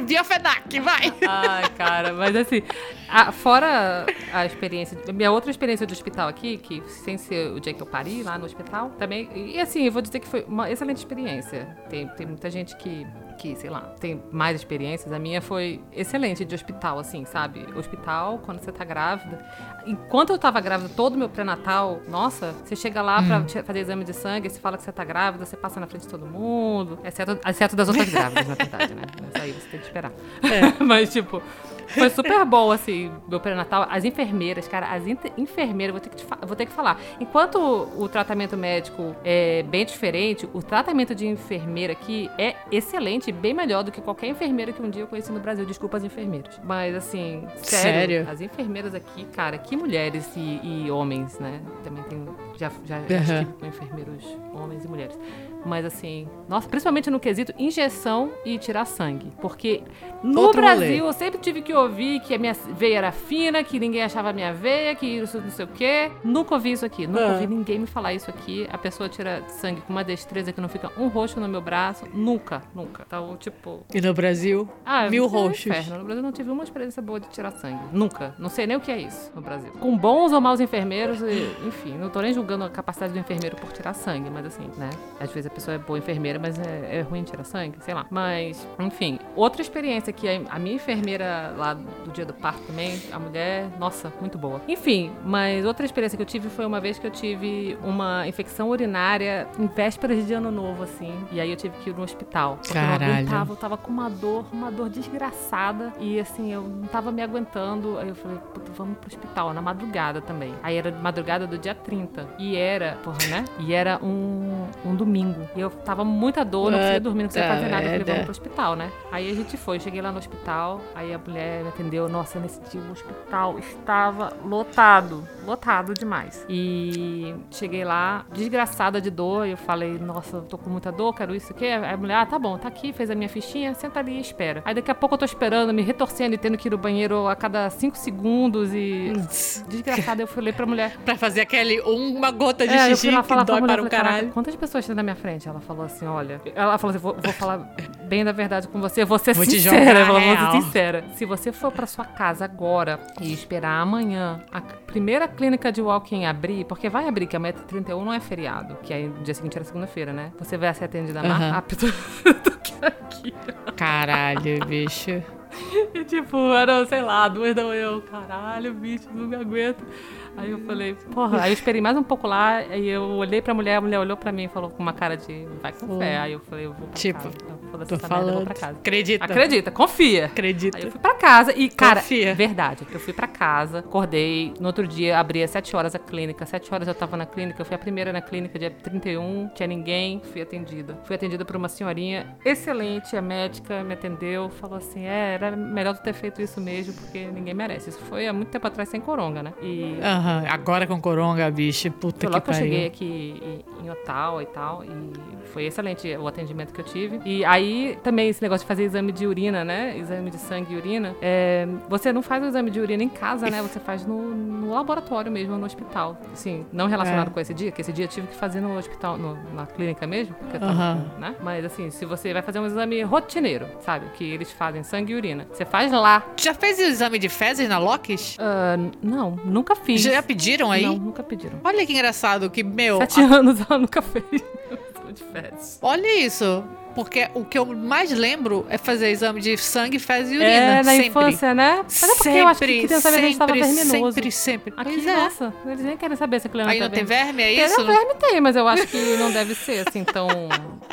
biofenac, vai. Ai, cara, mas assim, a- fora a experiência, minha outra experiência de hospital aqui, que sem ser o dia que eu pari lá no hospital, também, e assim, eu vou dizer que foi uma excelente experiência. Tem, tem muita gente que, que, sei lá, tem mais experiências, a minha foi excelente de hospital, assim, sabe? Hospital, quando você tá grávida. Enquanto eu tava grávida, todo o meu pré-natal, nossa, você chega lá pra te- fazer exame de sangue, você fala que você tá grávida, você passa na frente de todo mundo, exceto, exceto das outras grávidas, na verdade, né? Mas aí você tem que esperar. Mas, tipo, foi super bom, assim, meu pré-natal. As enfermeiras, cara, as enfermeiras, vou ter, que te vou ter que falar. Enquanto o tratamento médico é bem diferente, o tratamento de enfermeira aqui é excelente, bem melhor do que qualquer enfermeira que um dia eu conheci no Brasil. Desculpa as enfermeiras. Mas, assim, sério, Sério? as enfermeiras aqui, cara, que mulheres e, e homens, né? Também tem. Já, já, Aham. estive com enfermeiros homens e mulheres. Mas assim, nossa, principalmente no quesito injeção e tirar sangue. Porque no Outro Brasil rolê. eu sempre tive que ouvir que a minha veia era fina, que ninguém achava a minha veia, que isso não sei o quê. Nunca ouvi isso aqui. Nunca Ah. ouvi ninguém me falar isso aqui. A pessoa tira sangue com uma destreza que não fica um roxo no meu braço. Nunca, nunca. Então, tipo. E no Brasil, Ah, mil é roxos. inferno. No Brasil não tive uma experiência boa de tirar sangue. Nunca. Não sei nem o que é isso no Brasil. Com bons ou maus enfermeiros, enfim, não tô nem julgando a capacidade do enfermeiro por tirar sangue, mas assim, né? Às vezes a pessoa é boa enfermeira, mas é, é ruim tirar sangue, sei lá. Mas, enfim, outra experiência que a, minha enfermeira lá do dia do parto também, a mulher, nossa, muito boa. Enfim, mas outra experiência que eu tive foi uma vez que eu tive uma infecção urinária em vésperas de ano novo, assim. E aí eu tive que ir no hospital. Porque eu não Caralho. aguentava, eu tava com uma dor, uma dor desgraçada. E assim, eu não tava me aguentando. Aí eu falei, puta, vamos pro hospital, na madrugada também. Aí era madrugada do dia 30. E era, porra, né? E era um, um domingo. E eu tava muita dor, não conseguia dormir, não conseguia fazer nada. Eu falei, merda. vamos pro hospital, né? Aí a gente foi, cheguei lá no hospital, aí a mulher me atendeu. Nossa, nesse dia o hospital estava lotado, lotado demais. E cheguei lá, desgraçada de dor, eu falei, nossa, eu tô com muita dor, quero isso aqui. Aí a mulher, ah, tá bom, tá aqui, fez a minha fichinha, senta ali e espera. Aí daqui a pouco eu tô esperando, me retorcendo e tendo que ir no banheiro a cada cinco segundos e. Desgraçada, eu falei pra mulher. Pra fazer aquele uma gota de É, eu xixi fui lá que falar pra dói mulher, para o "Caraca, caralho. Quantas pessoas tem na minha frente? Ela falou assim, olha... Ela falou assim, vou, vou falar bem da verdade com você, vou ser Vou sincera. Ela falou, vou ser sincera. Se você for pra sua casa agora e esperar amanhã a primeira clínica de walk-in abrir, porque vai abrir, que amanhã é 31 não é feriado, que aí no dia seguinte era segunda-feira, né? Você vai ser atendida mais rápido do que aqui. Caralho, bicho. E tipo, era, sei lá, duas da manhã. Eu, Caralho, bicho, não me aguento. Aí eu falei, porra, aí eu esperei mais um pouco lá, aí eu olhei pra mulher, a mulher olhou pra mim e falou com uma cara de vai com fé. Aí eu falei, eu vou pra Tipo, casa. Eu, foda-se Tô essa merda, eu vou falando. pra casa. Acredita. Acredita, confia. Acredita. Aí eu fui pra casa e, cara, Confia. verdade, eu fui pra casa, acordei, no outro dia abri às 7 horas a clínica, 7 horas eu tava na clínica, eu fui a primeira na clínica, dia 31, tinha ninguém, fui atendida. Fui atendida por uma senhorinha excelente, a médica me atendeu, falou assim, é, era melhor tu ter feito isso mesmo, porque ninguém merece. Isso foi há muito tempo atrás sem coronga, né? E Aham, Agora com coronga, bicho. Puta foi que logo que eu pariu. cheguei aqui em Ottawa e tal, e foi excelente o atendimento que eu tive. E aí também esse negócio de fazer exame de urina, né? Exame de sangue e urina. é, você não faz o exame de urina em casa, né? Você faz no, no laboratório mesmo, no hospital. Assim, não relacionado É. com esse dia, que esse dia eu tive que fazer no hospital, no- na clínica mesmo, porque eu tava, né? Mas assim, se você vai fazer um exame rotineiro, sabe? Que eles fazem sangue e urina. Você faz lá. Já fez o exame de fezes na Locks? Ah, não, nunca fiz. Já pediram aí? Não, nunca pediram. Olha que engraçado que, meu, Sete anos ela nunca fez. Olha isso. Porque o que eu mais lembro é fazer exame de sangue, fezes e urina. É, na sempre. infância, né? Mas é porque eu acho que criança vezes estava sempre, verminoso. sempre, sempre. Aqui, Pois é. nossa, eles nem querem saber se a criança Aí tá não tem vermelha. verme, é Tem, isso? não, verme tem, mas eu acho que não deve ser assim tão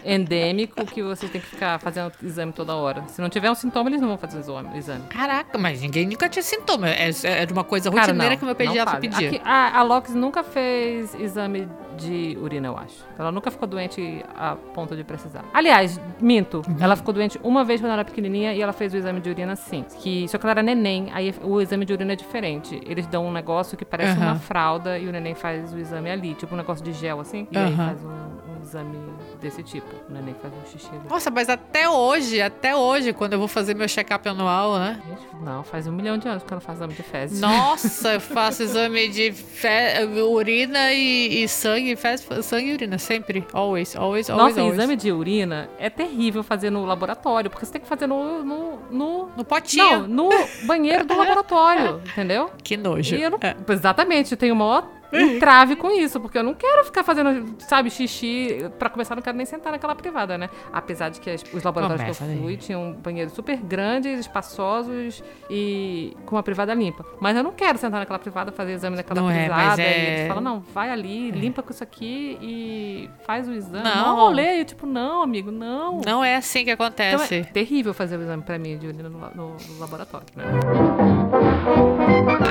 endêmico que você tem que ficar fazendo exame toda hora. Se não tiver um sintoma, eles não vão fazer o exame. Caraca, mas ninguém nunca tinha sintoma. É, é de uma coisa Cara, rotineira não, que o meu pediatra pedia. Aqui, a, a Lox nunca fez exame de urina, eu acho. Ela nunca ficou doente a ponto de precisar. Aliás, minto. Uhum. Ela ficou doente uma vez quando ela era pequenininha e ela fez o exame de urina sim. Que, só que ela era neném, aí o exame de urina é diferente. Eles dão um negócio que parece Aham. uma fralda e o neném faz o exame ali. Tipo um negócio de gel, assim. E aí Aham. faz um exame desse tipo. O neném faz um xixi ali. Nossa, mas até hoje, até hoje, quando eu vou fazer meu check-up anual, né? Gente, não, faz um milhão de anos que ela faz exame de fezes. Nossa, eu faço exame de fe- urina e, e sangue, fez, sangue e urina, sempre. Always, always, always, Nossa, always. exame de urina é terrível fazer no laboratório, porque você tem que fazer no. no, no No potinho. não, no banheiro do laboratório, entendeu? Que nojo. Eu não, É. Exatamente, eu tenho o maior entrave com isso, porque eu não quero ficar fazendo, sabe, xixi. Pra começar, eu não quero nem sentar naquela privada, né? Apesar de que as- os laboratórios Começa que eu daí. fui tinham banheiros super grandes, espaçosos e com uma privada limpa. Mas eu não quero sentar naquela privada, fazer exame naquela Não é, privada. E é- eles falam, não, vai ali, limpa com isso aqui e faz o exame. Não. Não, rolê. Eu, tipo, não, amigo, não. Não é assim que Então acontece. é terrível fazer o exame pra mim de urina no, no- no laboratório, né?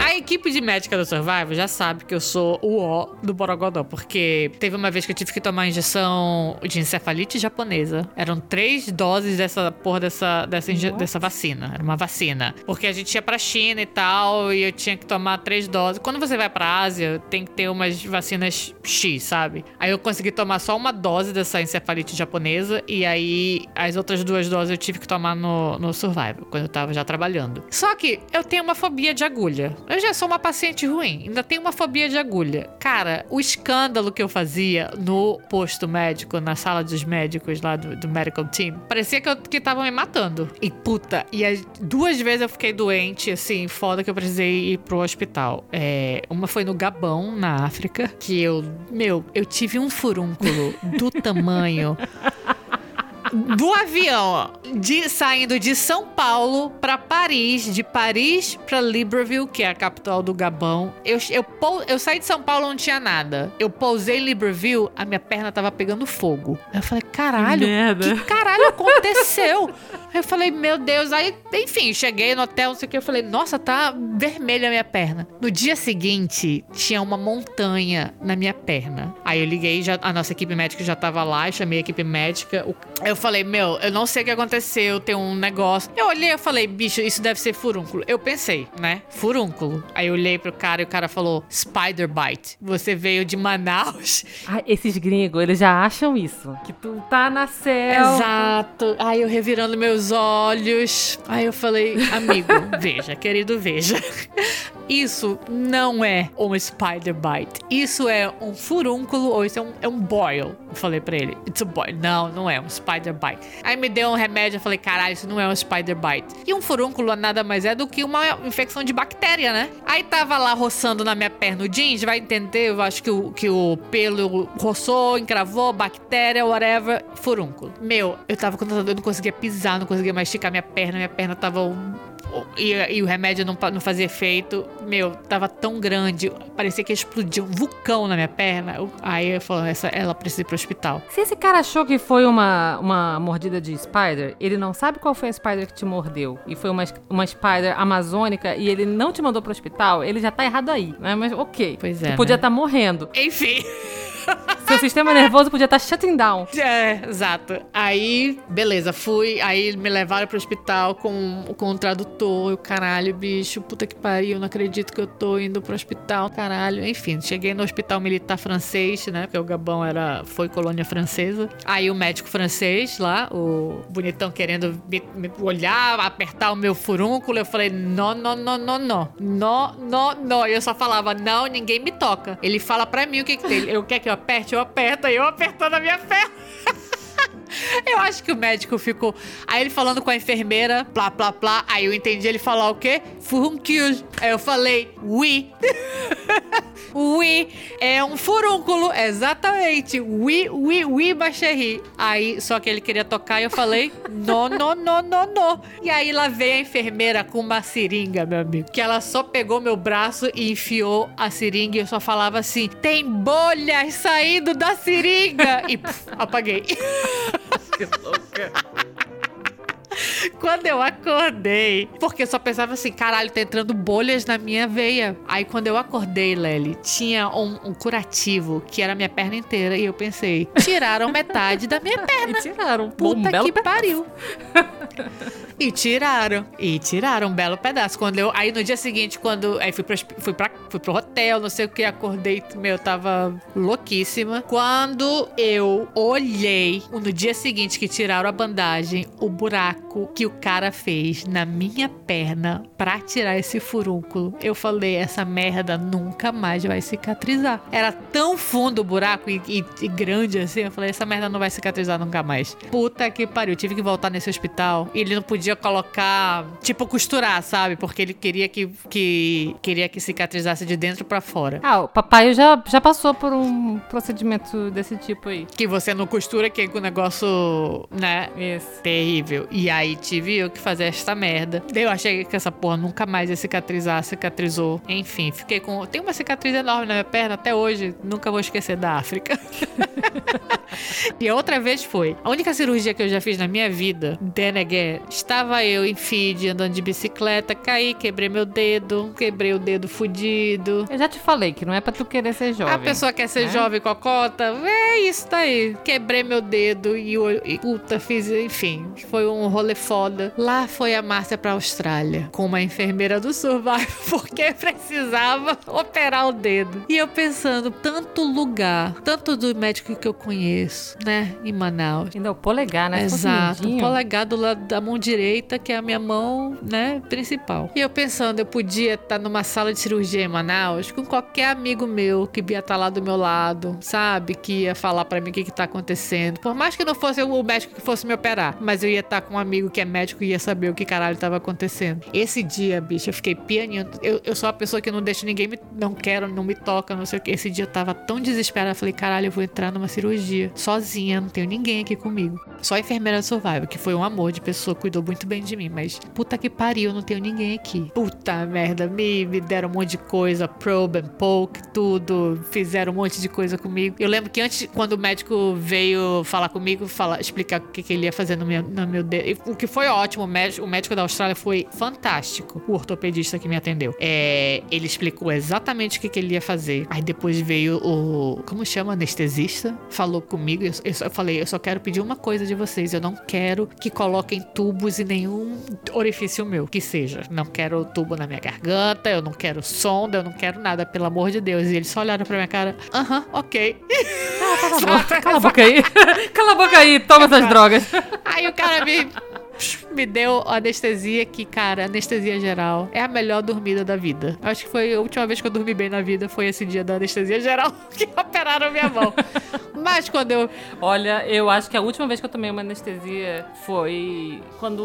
A equipe de médica do Survival já sabe que eu sou o O do Borogodó, porque teve uma vez que eu tive que tomar injeção de encefalite japonesa. Eram três doses dessa porra dessa, dessa, inje- dessa vacina. Era uma vacina. Porque a gente ia pra China e tal, e eu tinha que tomar três doses. Quando você vai pra Ásia, tem que ter umas vacinas X, sabe? Aí eu consegui tomar só uma dose dessa encefalite japonesa, e aí as outras duas doses eu tive que tomar no, no Survival, quando eu tava já trabalhando. Só que eu tenho uma fobia de agulha. Eu já sou uma paciente ruim, ainda tenho uma fobia de agulha. Cara, o escândalo que eu fazia no posto médico, na sala dos médicos lá do, do medical team, parecia que eu que tava me matando. E puta, e as duas vezes eu fiquei doente, assim, foda que eu precisei ir pro hospital. É, uma foi no Gabão, na África, que eu, meu, eu tive um furúnculo do tamanho do avião, de, saindo de São Paulo pra Paris, de Paris pra Libreville, que é a capital do Gabão. Eu, eu, eu saí de São Paulo, não tinha nada. Eu pousei em Libreville, a minha perna tava pegando fogo. Eu falei, caralho, merda. que caralho aconteceu? Aí eu falei, meu Deus. Aí, enfim, cheguei no hotel, não sei o que. Eu falei, nossa, tá vermelha a minha perna. No dia seguinte, tinha uma montanha na minha perna. Aí eu liguei, já, a nossa equipe médica já tava lá, chamei a equipe médica. Eu falei, meu, eu não sei o que aconteceu, tem um negócio. Eu olhei, eu falei, bicho, isso deve ser furúnculo. Eu pensei, né? Furúnculo. Aí eu olhei pro cara e o cara falou, spider bite. Você veio de Manaus. Ah, esses gringos, eles já acham isso. Que tu tá na céu. Exato. Aí eu revirando meus olhos. Aí eu falei, amigo, veja, querido, veja. isso não é um spider bite. Isso é um furúnculo ou isso é um, é um boil. Eu falei pra ele, it's a boil. Não, não é um spider bite. Aí me deu um remédio, eu falei, caralho, isso não é um spider bite. E um furúnculo nada mais é do que uma infecção de bactéria, né? Aí tava lá roçando na minha perna o jeans, vai entender, eu acho que o, que o pelo roçou, encravou, bactéria, whatever, furúnculo. Meu, eu tava com tanta dor, eu não conseguia pisar, não conseguia mais esticar minha perna, minha perna tava um e, e, o remédio não, não fazia efeito. Meu, tava tão grande, parecia que explodia um vulcão na minha perna. Aí eu falei, essa, ela precisa ir pro hospital. Se esse cara achou que foi uma, uma mordida de spider, ele não sabe qual foi a spider que te mordeu. E foi uma, uma spider amazônica e ele não te mandou pro hospital, ele já tá errado aí, né? Mas ok. Pois é. Tu podia né? estar tá morrendo. Enfim. Seu sistema nervoso podia estar tá shutting down. É, exato. Aí, beleza, fui. Aí me levaram pro hospital com, com um tradutor. o caralho, bicho, puta que pariu, não acredito que eu tô indo pro hospital, caralho. Enfim, cheguei no hospital militar francês, né? Porque o Gabão era, foi colônia francesa. Aí o médico francês lá, o bonitão querendo me, me olhar, apertar o meu furúnculo. Eu falei, não, não, não, não, não. Não, não, não. E eu só falava, não, ninguém me toca. Ele fala pra mim o que que tem. Eu quero que eu aperte, eu aperto, aí eu apertando a minha perna. Eu acho que o médico ficou. Aí ele falando com a enfermeira, plá, plá, plá. Aí eu entendi ele falar o quê? Furunculus. Aí eu falei, oui. oui é um furúnculo, exatamente. Oui, oui, oui, bacherri. Aí, só que ele queria tocar e eu falei, no, no, no, no, no. E aí lá veio a enfermeira com uma seringa, meu amigo. Que ela só pegou meu braço e enfiou a seringa e eu só falava assim: tem bolhas saindo da seringa. E puf, apaguei. Louca. Quando eu acordei, porque eu só pensava assim, caralho, tá entrando bolhas na minha veia. Aí quando eu acordei, Lely, tinha um, um curativo que era a minha perna inteira. E eu pensei, tiraram metade da minha perna. E tiraram. Puta um que pariu. E tiraram. E tiraram um belo pedaço. Quando eu, aí no dia seguinte, quando. Aí fui, pro, fui, pra, fui pro hotel, não sei o que, acordei, meu, tava louquíssima. Quando eu olhei, no dia seguinte que tiraram a bandagem, o buraco que o cara fez na minha perna pra tirar esse furúnculo, eu falei, essa merda nunca mais vai cicatrizar. Era tão fundo o buraco e, e, e grande assim, eu falei, essa merda não vai cicatrizar nunca mais. Puta que pariu, tive que voltar nesse hospital e ele não podia colocar, tipo, costurar, sabe? Porque ele queria que, que queria que cicatrizasse de dentro pra fora. Ah, o papai já, já passou por um procedimento desse tipo aí. Que você não costura, que é o negócio, né? Isso. Terrível. E aí tive eu que fazer esta merda. Daí eu achei que essa porra nunca mais ia cicatrizar, cicatrizou. Enfim, fiquei com. Tem uma cicatriz enorme na minha perna até hoje. Nunca vou esquecer da África. e a outra vez foi. A única cirurgia que eu já fiz na minha vida, then again, estava eu em feed, andando de bicicleta, caí, quebrei meu dedo, quebrei o dedo fudido. Eu já te falei que não é pra tu querer ser jovem. A pessoa quer ser né? jovem cocota, é isso daí. Quebrei meu dedo e, e puta, fiz, enfim, foi um rolê foda. Lá foi a Márcia pra Austrália com uma enfermeira do Survival porque precisava operar o dedo. E eu pensando, tanto lugar, tanto do médico que eu conheço, né, em Manaus. Ainda o polegar, né? Exato, o polegar do lado da mão direita, que é a minha mão, né, principal. E eu pensando, eu podia estar numa sala de cirurgia em Manaus com qualquer amigo meu que ia estar lá do meu lado, sabe? Que ia falar pra mim o que que tá acontecendo. Por mais que não fosse o médico que fosse me operar, mas eu ia estar com um amigo que é médico e ia saber o que caralho tava acontecendo. Esse dia, bicho, eu fiquei pianinho. Eu, eu sou a pessoa que não deixa ninguém me. Não quero, não me toca, não sei o que. Esse dia eu tava tão desesperada. Falei, caralho, eu vou entrar numa cirurgia sozinha, não tenho ninguém aqui comigo. Só a enfermeira Survival, que foi um amor de pessoa, cuidou muito bem de mim, mas puta que pariu, não tenho ninguém aqui. Puta merda, me, me deram um monte de coisa, probe and poke, tudo, fizeram um monte de coisa comigo. Eu lembro que antes, quando o médico veio falar comigo, falar, explicar o que, que ele ia fazer no meu, no meu dedo, o que foi ótimo, o médico, o médico da Austrália foi fantástico, o ortopedista que me atendeu. É, ele explicou exatamente o que, que ele ia fazer. Aí depois veio o, como chama, anestesista, falou comigo, eu, eu, eu falei, eu só quero pedir uma coisa de vocês, eu não quero que coloquem tubos nenhum orifício meu, que seja. Não quero tubo na minha garganta, eu não quero sonda, eu não quero nada, pelo amor de Deus. E eles só olharam pra minha cara, aham, ok. Cala a boca, cala a boca aí. Cala a boca aí, toma essas drogas. Aí o cara me me deu anestesia que, cara, anestesia geral é a melhor dormida da vida. Acho que foi a última vez que eu dormi bem na vida, foi esse dia da anestesia geral que operaram minha mão. Mas quando eu. Olha, eu acho que a última vez que eu tomei uma anestesia foi quando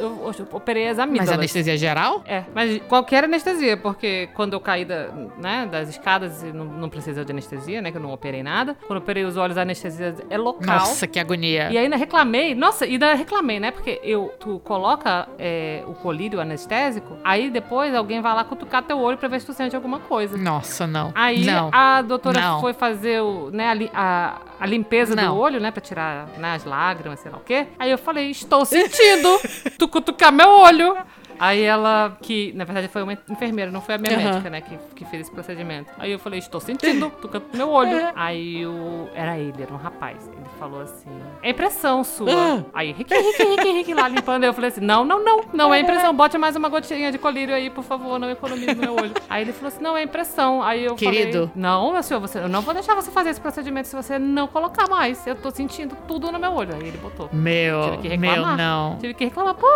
eu, eu operei as amígdalas. Mas anestesia geral? É, mas qualquer anestesia, porque quando eu caí da, né, das escadas e não, não de anestesia, né, que eu não operei nada. Quando eu operei os olhos, a anestesia é local. Nossa, que agonia. E ainda reclamei, nossa, e ainda reclamei, né? Porque eu, tu coloca é, o colírio anestésico, aí depois alguém vai lá cutucar teu olho pra ver se tu sente alguma coisa. Nossa, não. Aí não. a doutora Não. foi fazer o, né, a, a limpeza Não. do olho, né? Pra tirar né, as lágrimas, sei lá o quê. Aí eu falei, estou sentindo tu cutucar meu olho. Aí ela, que na verdade foi uma enfermeira, não foi a minha Aham. médica, né, que, que fez esse procedimento. Aí eu falei, estou sentindo, tu cutuca meu olho. Aí o, era ele, era um rapaz. Ele falou assim, é impressão sua. Ah. Aí, Rick, Rick, Rick, Rick, lá limpando. Eu falei assim, não, não, não, não é impressão. Bote mais uma gotinha de colírio aí, por favor, não economize meu olho. Aí ele falou assim, não, é impressão. Aí eu Querido. falei, não, meu senhor, você, eu não vou deixar você fazer esse procedimento se você não colocar mais. Eu tô sentindo tudo no meu olho. Aí ele botou. Meu, Tive que meu, não. Tive que reclamar, pô,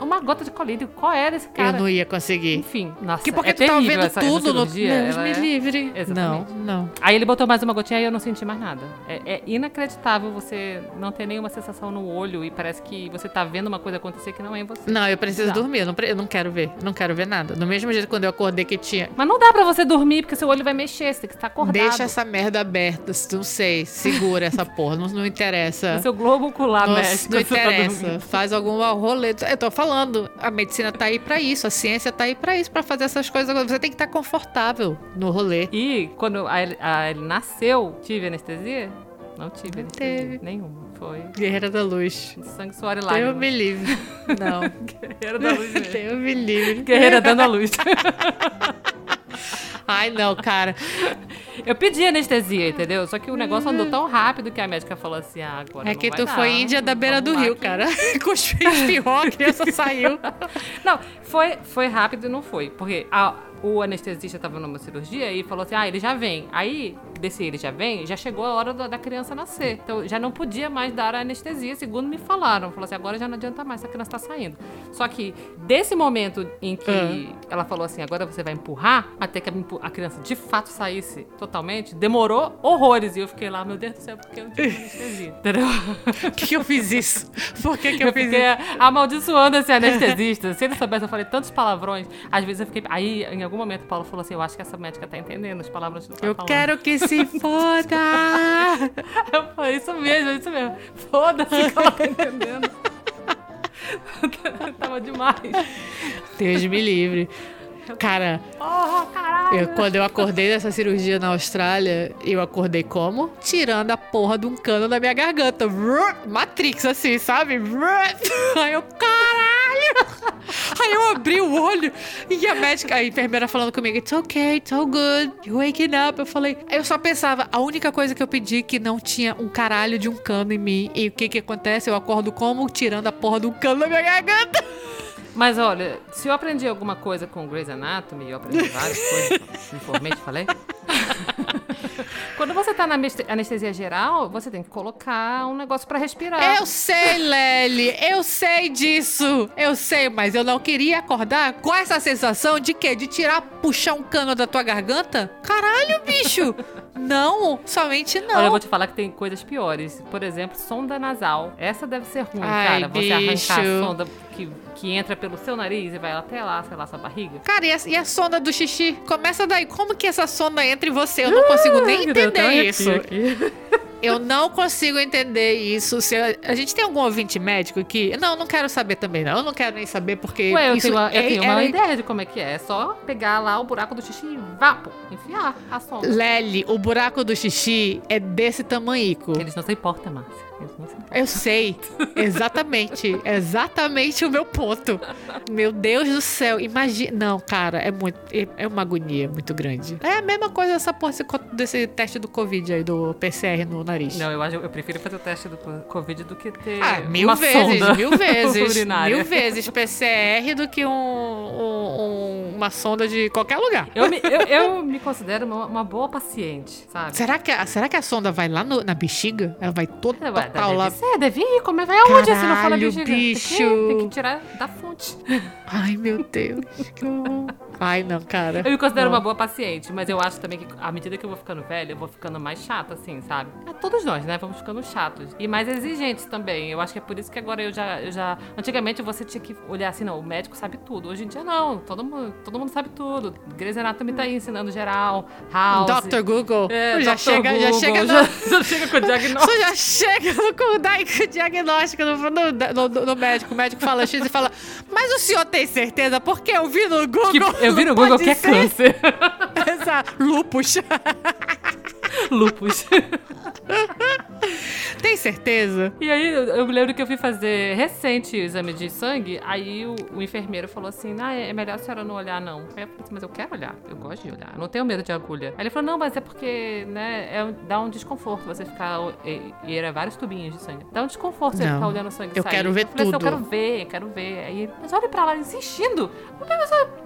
uma gota de colírio, qual era esse cara? Eu não ia conseguir. Enfim, nossa, Que porque é tu tava vendo essa, essa tudo no. Deus me é- livre. Não, Exatamente. não. Aí ele botou mais uma gotinha e eu não senti mais nada. É, é inacreditável você não ter nenhuma sensação no olho e parece que você tá vendo uma coisa acontecer que não é em você. Não, eu preciso Bizarro. dormir. Eu não, eu não quero ver. Não quero ver nada. Do mesmo jeito quando eu acordei que tinha. Mas não dá pra você dormir porque seu olho vai mexer, você tem que estar acordado. Deixa essa merda aberta. Não sei. Segura essa porra. Não, não interessa. O seu globo ocular Nossa, mexe. não tá interessa. dormindo. Faz algum rolê. Eu tô falando, a medicina tá aí pra isso, a ciência tá aí pra isso, pra fazer essas coisas. Você tem que estar confortável no rolê. E quando a ele, a ele nasceu, tive anestesia? Não tive anestesia. teve. Nenhuma. Foi Guerreira da Luz. sangue, suor e lágrimas. me livre. Não. Guerreira da luz mesmo. Deus me livre. Guerreira dando a luz. Ai, não, cara. Eu pedi anestesia, entendeu? Só que o negócio andou tão rápido que a médica falou assim: ah, agora É que tu dar. foi índia da beira do rio, que- cara. Cuspiu, espirrou, a criança saiu. Não, foi, foi rápido e não foi. Porque a- o anestesista tava numa cirurgia e falou assim: ah, ele já vem. Aí, desse ele já vem, já chegou a hora da, criança nascer. Então já não podia mais dar a anestesia, segundo me falaram. Falou assim: agora já não adianta mais, essa criança tá saindo. Só que desse momento em que ela falou assim: agora você vai empurrar, até que a, criança de fato saísse totalmente, demorou horrores. E eu fiquei lá, meu Deus do céu, porque eu não tive anestesia. Entendeu? Por que, que eu fiz isso? Por que, que eu, Eu fiz isso? amaldiçoando esse anestesista. Se ele soubesse, eu falei tantos palavrões. Às vezes eu fiquei. Aí, em algum momento, o Paulo falou assim: Eu acho que essa médica tá entendendo as palavras que tu tá Eu falando. quero que se foda! Eu falei: Isso mesmo, isso mesmo. Foda-se que ela tá entendendo. Tava demais. Deus me livre. Cara, Oh, eu- quando eu acordei dessa cirurgia na Austrália, eu acordei como? Tirando a porra de um cano da minha garganta. Matrix, assim, sabe? Aí eu, caralho! Aí eu abri o olho e a médica, a enfermeira falando comigo, it's okay, it's all good, you're waking up. Eu falei, eu só pensava, a única coisa que eu pedi que não tinha um caralho de um cano em mim. E o que que acontece? Eu acordo como? Tirando a porra de um cano da minha garganta. Mas olha, se eu aprendi alguma coisa com Grey's Anatomy, eu aprendi várias coisas, me informei, te falei. Quando você tá na aneste- anestesia geral, você tem que colocar um negócio pra respirar. Eu sei, Lely, eu sei disso. Eu sei, mas eu não queria acordar com essa sensação de quê? De tirar, puxar um cano da tua garganta? Caralho, bicho. Não, somente não. Olha, eu vou te falar que tem coisas piores. Por exemplo, sonda nasal. Essa deve ser ruim, Ai, cara. Você bicho. arrancar a sonda que, que entra pelo seu nariz e vai até lá, sei lá, sua barriga. Cara, e a, e a sonda do xixi? Começa daí. Como que essa sonda entra em você? Eu não consigo nem até um entender isso. aqui. Eu não consigo entender isso. Se a, a gente tem algum ouvinte médico aqui? Não, não quero saber também, não. Eu não quero nem saber, porque. Ué, eu isso tenho, uma, eu é- tenho uma é- ideia de como é que é. É só pegar lá o buraco do xixi e vapo, enfiar a sonda. Lely, o buraco do xixi é desse tamanhico. Eles não se importam, Márcia. Eu sei. Exatamente. exatamente o meu ponto. Meu Deus do céu. Imagina. Não, cara, é muito. É é uma agonia muito grande. É a mesma coisa essa porra desse teste do Covid aí, do PCR no nariz. Não, eu, acho, eu prefiro fazer o teste do Covid do que ter Ah, mil vezes, mil vezes, urinária. mil vezes PCR do que um, um- uma sonda de qualquer lugar. Eu me, eu, eu me considero uma, uma boa paciente, sabe? Será que, a, será que a sonda vai lá no- na bexiga? Ela vai toda É, vai- deve lá. ser, deve ir. Como é vai aonde se não fala Caralho, bexiga? Tem que- bicho. Tem que, tirar da fonte. Ai, meu Deus. que horror. Ai, não, cara. Eu me considero Não. uma boa paciente, mas eu acho também que à medida que eu vou ficando velha, eu vou ficando mais chata, assim, sabe? É, todos nós, né? Vamos ficando chatos. E mais exigentes também. Eu acho que é por isso que agora eu já, eu já. Antigamente você tinha que olhar assim, não, o médico sabe tudo. Hoje em dia não. Todo mundo, todo mundo sabe tudo. Grey's Anatomy tá aí ensinando geral. House. Dr. Google. É, já, Dr. chega, já Google, chega já, já chega com o diagnóstico. Você já chega com o diagnóstico no, no- no- no médico. O médico fala X e fala: Mas o senhor tem certeza? Porque eu vi no Google. Que- eu vi no Google que é ser." câncer. Exato. Lupus. Lupus. tem certeza? E aí, eu, eu me lembro que eu fui fazer recente o exame de sangue, aí o, o enfermeiro falou assim, ah, é melhor a senhora não olhar, não. Aí eu falei assim, mas eu quero olhar, eu gosto de olhar, eu não tenho medo de agulha. Aí ele falou, não, mas é porque, né, é, dá um desconforto você ficar, e, e era vários tubinhos de sangue. Dá um desconforto você Não, ficar olhando o sangue eu sair. quero ver eu falei assim, tudo. eu quero ver, eu quero ver. Aí ele, mas olha pra lá, insistindo. Eu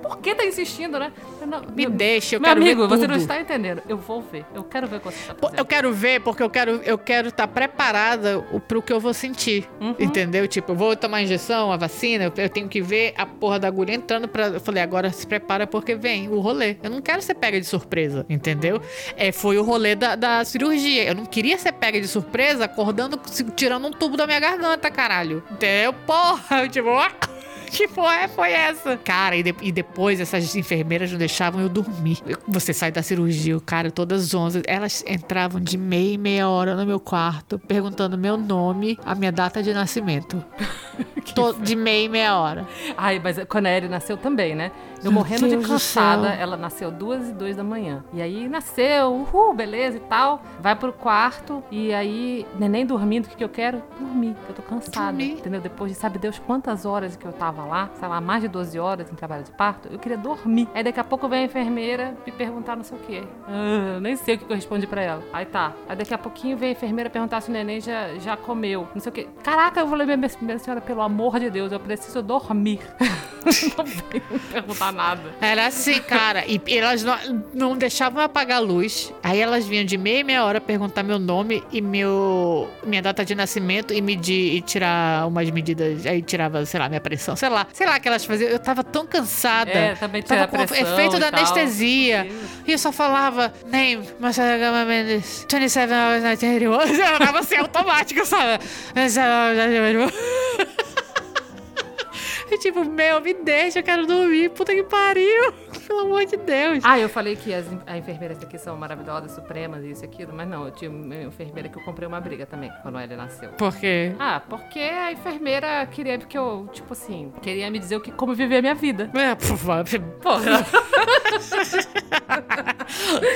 por que tá insistindo, né? Eu, não, Me meu- deixa, eu meu quero amigo, ver você tudo. não está entendendo. Eu vou ver, eu quero ver o que você tá fazendo. Eu quero ver, porque eu quero eu quero estar preparada o- pro que eu vou sentir. Uhum. Entendeu? Tipo, eu vou tomar a injeção, a vacina, eu, tenho que ver a porra da agulha entrando pra. Eu falei, agora se prepara porque vem o rolê. Eu não quero ser pega de surpresa, entendeu? É, foi o rolê da, da cirurgia. Eu não queria ser pega de surpresa acordando, tirando um tubo da minha garganta, caralho. Entendeu? Porra, eu, tipo. Que porra foi essa? Cara, e, de- e depois essas enfermeiras não deixavam eu dormir. Você sai da cirurgia, cara, todas 11. Elas entravam de meia em meia hora no meu quarto, perguntando meu nome, a minha data de nascimento. To- de meia em meia hora. Ai, mas quando a Ellie nasceu também, né? Eu Meu morrendo Deus de cansada. Ela nasceu duas e dois da manhã. E aí nasceu, uhul, beleza e tal. Vai pro quarto e aí, neném dormindo, o que, que eu quero? Dormir, eu tô cansada. Dormir. Entendeu? Depois de sabe Deus quantas horas que eu tava lá, sei lá, mais de 12 horas em trabalho de parto, eu queria dormir. Aí daqui a pouco vem a enfermeira me perguntar não sei o quê. Ah, nem sei o que eu respondi pra ela. Aí tá. Aí daqui a pouquinho vem a enfermeira perguntar se o neném já, já comeu. Não sei o quê. Caraca, eu falei, minha, minha senhora, pelo amor de Deus, eu preciso dormir. não vem me perguntar nada. Era assim, cara. E e elas não, não deixavam apagar a luz. Aí elas vinham de meia em meia hora perguntar meu nome e meu minha data de nascimento e medir e tirar umas medidas. Aí tirava, sei lá, minha pressão, sei lá. Sei lá que elas faziam. Eu tava tão cansada. É, também Tava com pressão efeito e da tal. anestesia. E eu só falava, name, Marcela Gama Mendes, 27 hours 91. Eu tava assim, automático, sabe? 27 hours 91. E tipo, meu, me deixa, eu quero dormir. Puta que pariu. Pelo amor de Deus. Ah, eu falei que as en- as enfermeiras daqui são maravilhosas, supremas, isso e aquilo, mas não, eu tinha uma enfermeira que eu comprei uma briga também, quando ela nasceu. Por quê? Ah, porque a enfermeira queria que eu, tipo assim, queria me dizer o que, como viver a minha vida. É. Porra.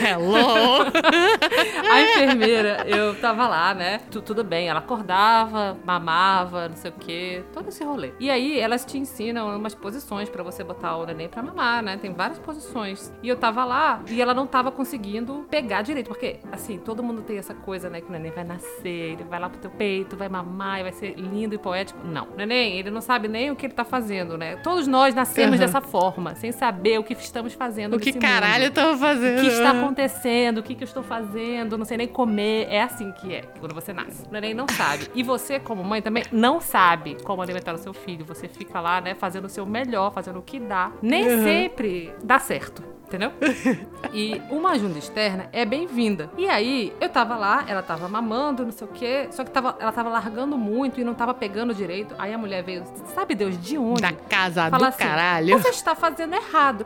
Hello. A enfermeira, eu tava lá, né? Tu- tudo bem, ela acordava, mamava, não sei o quê, todo esse rolê. E aí elas te ensinam umas posições pra você botar o neném pra mamar, né? Tem várias posições. E eu tava lá e ela não tava conseguindo pegar direito, porque assim, todo mundo tem essa coisa, né, que o neném vai nascer, ele vai lá pro teu peito, vai mamar, e vai ser lindo e poético. Não, o neném, ele não sabe nem o que ele tá fazendo, né? Todos nós nascemos Uhum. dessa forma, sem saber o que estamos fazendo O que caralho eu mundo. tava fazendo? O que está acontecendo? O que, que eu estou fazendo? Não sei nem comer. É assim que é quando você nasce. O neném não sabe. E você, como mãe, também não sabe como alimentar o seu filho. Você fica lá, né, fazendo o seu melhor, fazendo o que dá. Nem Uhum. sempre dá certo. Entendeu? E uma ajuda externa é bem-vinda. E aí, eu tava lá, ela tava mamando, não sei o quê, só que tava, ela tava largando muito e não tava pegando direito. Aí a mulher veio, sabe Deus de onde? Da casa Fala do assim, caralho. Você está fazendo errado.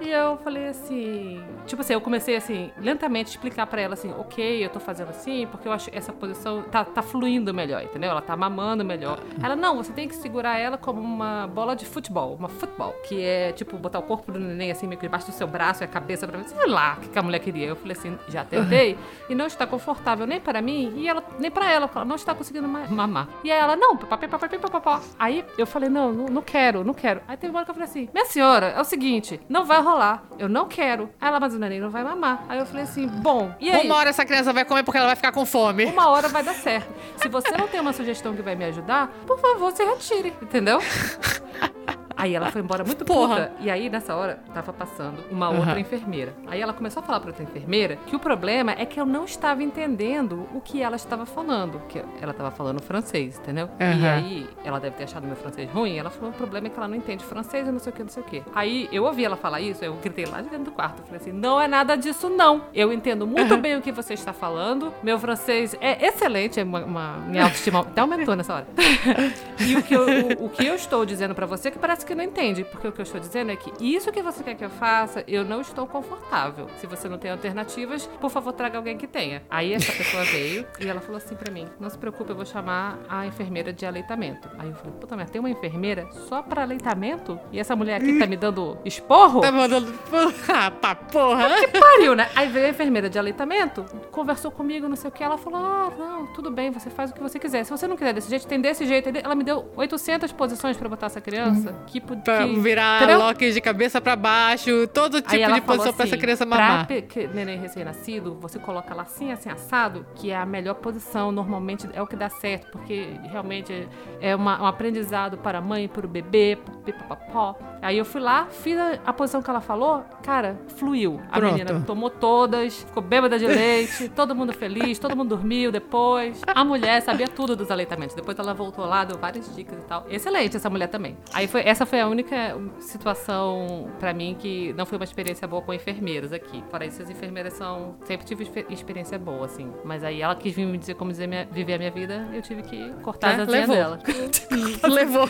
E eu falei assim. Tipo assim, eu comecei assim, lentamente explicar pra ela assim, ok, eu tô fazendo assim, porque eu acho que essa posição tá, tá fluindo melhor, entendeu? Ela tá mamando melhor. Ela, não, você tem que segurar ela como uma bola de futebol, uma futebol, que é tipo botar o corpo do neném assim, meio que debaixo do seu braço e a cabeça pra sei lá o que que a mulher queria. Eu falei assim, já tentei e não está confortável nem para mim e ela nem para ela, ela não está conseguindo mais mamar. E aí ela, não, papapipipipopopó. Aí eu falei, não, não, não quero, não quero. Aí teve uma hora que eu falei assim, minha senhora, é o seguinte, não vai rolar, eu não quero. Aí ela, mas o neném não vai mamar. Aí eu falei assim, bom, e aí? Uma hora essa criança vai comer porque ela vai ficar com fome. Uma hora vai dar certo. Se você não tem uma sugestão que vai me ajudar, por favor, se retire, entendeu? Aí ela foi embora muito Porra. puta. E aí, nessa hora, tava passando uma outra enfermeira. Aí ela começou a falar pra outra enfermeira que o problema é que eu não estava entendendo o que ela estava falando. Que ela estava falando francês, entendeu? E Aham. aí, ela deve ter achado meu francês ruim. Ela falou: o problema é que ela não entende francês e não sei o que, não sei o que. Aí eu ouvi ela falar isso, eu gritei lá de dentro do quarto. Falei assim: não é nada disso, não. Eu entendo muito bem o que você está falando. Meu francês é excelente, é uma, uma- minha autoestima até aumentou nessa hora. E o que, eu, o, o que eu estou dizendo pra você é que parece que não entende. Porque o que eu estou dizendo é que isso que você quer que eu faça, eu não estou confortável. Se você não tem alternativas, por favor, traga alguém que tenha. Aí essa pessoa veio e ela falou assim pra mim: Não se preocupe, eu vou chamar a enfermeira de aleitamento. Aí eu falei: Puta merda, tem uma enfermeira só pra aleitamento? E essa mulher aqui tá me dando esporro? Tá mandando. Ah, pra porra. pariu, né? Aí veio a enfermeira de aleitamento, conversou comigo, não sei o que. Ela falou: Ah, não, tudo bem, você faz o que você quiser. Se você não quiser desse jeito, tem desse jeito. Ela me deu 800 posições pra botar essa criança. Que, pu- Pra que, virar entendeu? De cabeça pra baixo, todo tipo ela de posição pra essa assim, criança pra mamar. pe- que- neném recém-nascido, você coloca lá assim, assim, assado, que é a melhor posição, normalmente é o que dá certo, porque realmente é uma- um aprendizado para a mãe, para o bebê, pipapapó. Aí eu fui lá, fiz a, a posição que ela falou, cara, fluiu. A Pronto. menina tomou todas, ficou bêbada de leite, todo mundo feliz, todo mundo dormiu depois. A mulher sabia tudo dos aleitamentos. Depois ela voltou lá, deu várias dicas e tal. Excelente essa mulher também. Aí foi, essa foi a única situação pra mim que não foi uma experiência boa com enfermeiros aqui. Fora isso, as enfermeiras são. Sempre tive exper- experiência boa, assim. Mas aí ela quis vir me dizer como dizer minha- viver a minha vida, eu tive que cortar Né? as asinhas dela. Levou.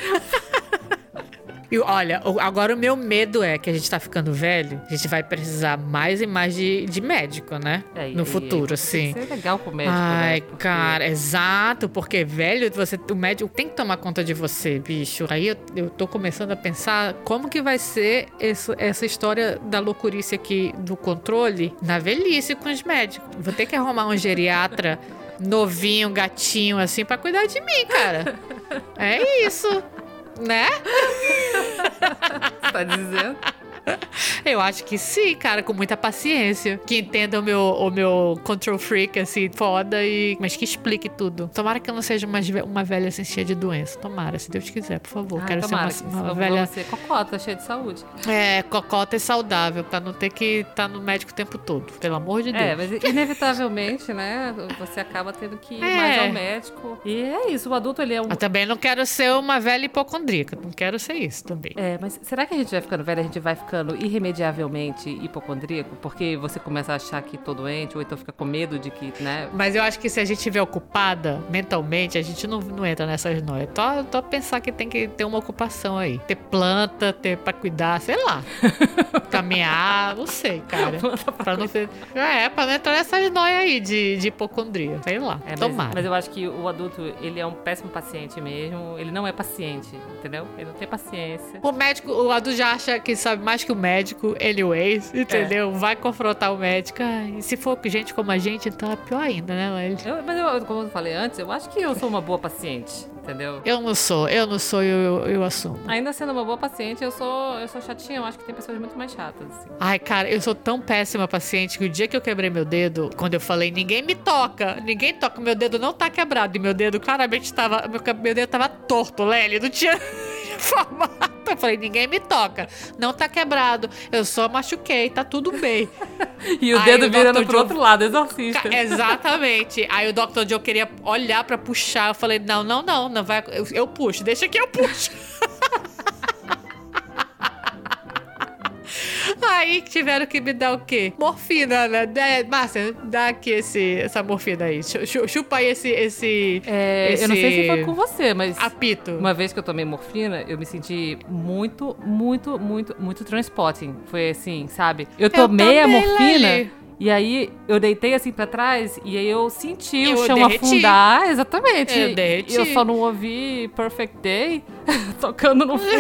E olha, agora o meu medo é que a gente tá ficando velho, a gente vai precisar mais e mais de, de médico, né? É, no e- futuro, assim. que ser legal com o médico, Ai, né? Porque- cara, exato, porque velho, você, o médico tem que tomar conta de você, bicho. Aí eu, eu tô começando a pensar como que vai ser esse- essa história da loucurice aqui do controle na velhice com os médicos. Vou ter que arrumar um geriatra novinho, gatinho, assim, pra cuidar de mim, cara. É isso, né? Tá dizendo? Eu acho que sim, cara, com muita paciência. Que entenda o meu, o meu control freak, assim, foda, e... mas que explique tudo. Tomara que eu não seja uma, uma velha assim, cheia de doença. Tomara, se Deus quiser, por favor. Ah, Quero tomara ser uma, uma velha. ser cocota, cheia de saúde. É, cocota e saudável, pra não ter que estar no médico o tempo todo. Pelo amor de Deus. É, mas inevitavelmente, né? Você acaba tendo que ir É. mais ao médico. E é isso, o adulto ele é um. Eu também não quero ser uma velha hipocondríaca. Não quero ser isso também. É, mas será que a gente vai ficando velho, a gente vai ficando irremediavelmente hipocondríaco? Porque você começa a achar que tô doente, ou então fica com medo de que, né? Mas eu acho que se a gente estiver ocupada mentalmente, a gente não, não entra nessas noias. Só, só pensar que tem que ter uma ocupação aí. Ter planta, ter pra cuidar, sei lá. Caminhar, não sei, cara. pra não ser. É, pra não entrar nessas noias aí de, de hipocondria. Sei lá. É, mas, Tomara. mas eu acho que o adulto, ele é um péssimo paciente mesmo. Ele não é paciente, entendeu? Ele não tem paciência. O médico, o adulto já acha que sabe mais que o médico, anyways, entendeu? Vai confrontar o médico. E se for gente como a gente, então é pior ainda, né, Lely? Eu- mas eu, como eu falei antes, eu acho que eu sou uma boa paciente, entendeu? Eu não sou, eu não sou, eu, eu, eu assumo. Ainda sendo uma boa paciente, eu sou, eu sou chatinha. Eu acho que tem pessoas muito mais chatas, assim. Ai, cara, eu sou tão péssima paciente que o dia que eu quebrei meu dedo, quando eu falei, ninguém me toca, ninguém toca, meu dedo não tá quebrado. E meu dedo claramente tava. Meu, meu dedo tava torto, Lely, não tinha formato. Eu falei, ninguém me toca, não tá quebrado. Eu só machuquei, tá tudo bem. E o Aí dedo o virando Dr. pro Joe- outro lado, exorcista. Exatamente. Aí o Dr. Joe queria olhar pra puxar. Eu falei, não, não, não, não vai. Eu, eu puxo, deixa que eu puxo. Aí tiveram que me dar o quê? Morfina, né? Dá- Márcia, dá aqui esse, essa morfina aí. Chu- chu- Chupa aí esse, esse, É, Eu não sei se esse- foi com você, mas apito. uma vez que eu tomei morfina, eu me senti muito, muito, muito, muito transporting. Foi assim, sabe? Eu tomei a também, morfina. E aí eu deitei assim pra trás e aí eu senti Eu o chão derreti. afundar. Exatamente. Eu derreti. E eu só não ouvi Perfect Day tocando no fundo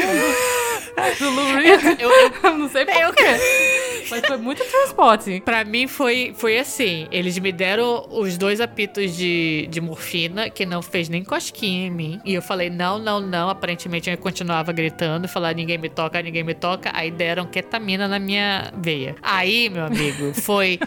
do Lou Reed. Eu- eu- não sei porquê. Mas foi muito transporting. Pra mim foi, foi assim. Eles me deram os dois apitos de, de morfina, que não fez nem cosquinha em mim. E eu falei, não, não, não. Aparentemente eu continuava gritando, falar ninguém me toca, ninguém me toca. Aí deram ketamina na minha veia. Aí, meu amigo, foi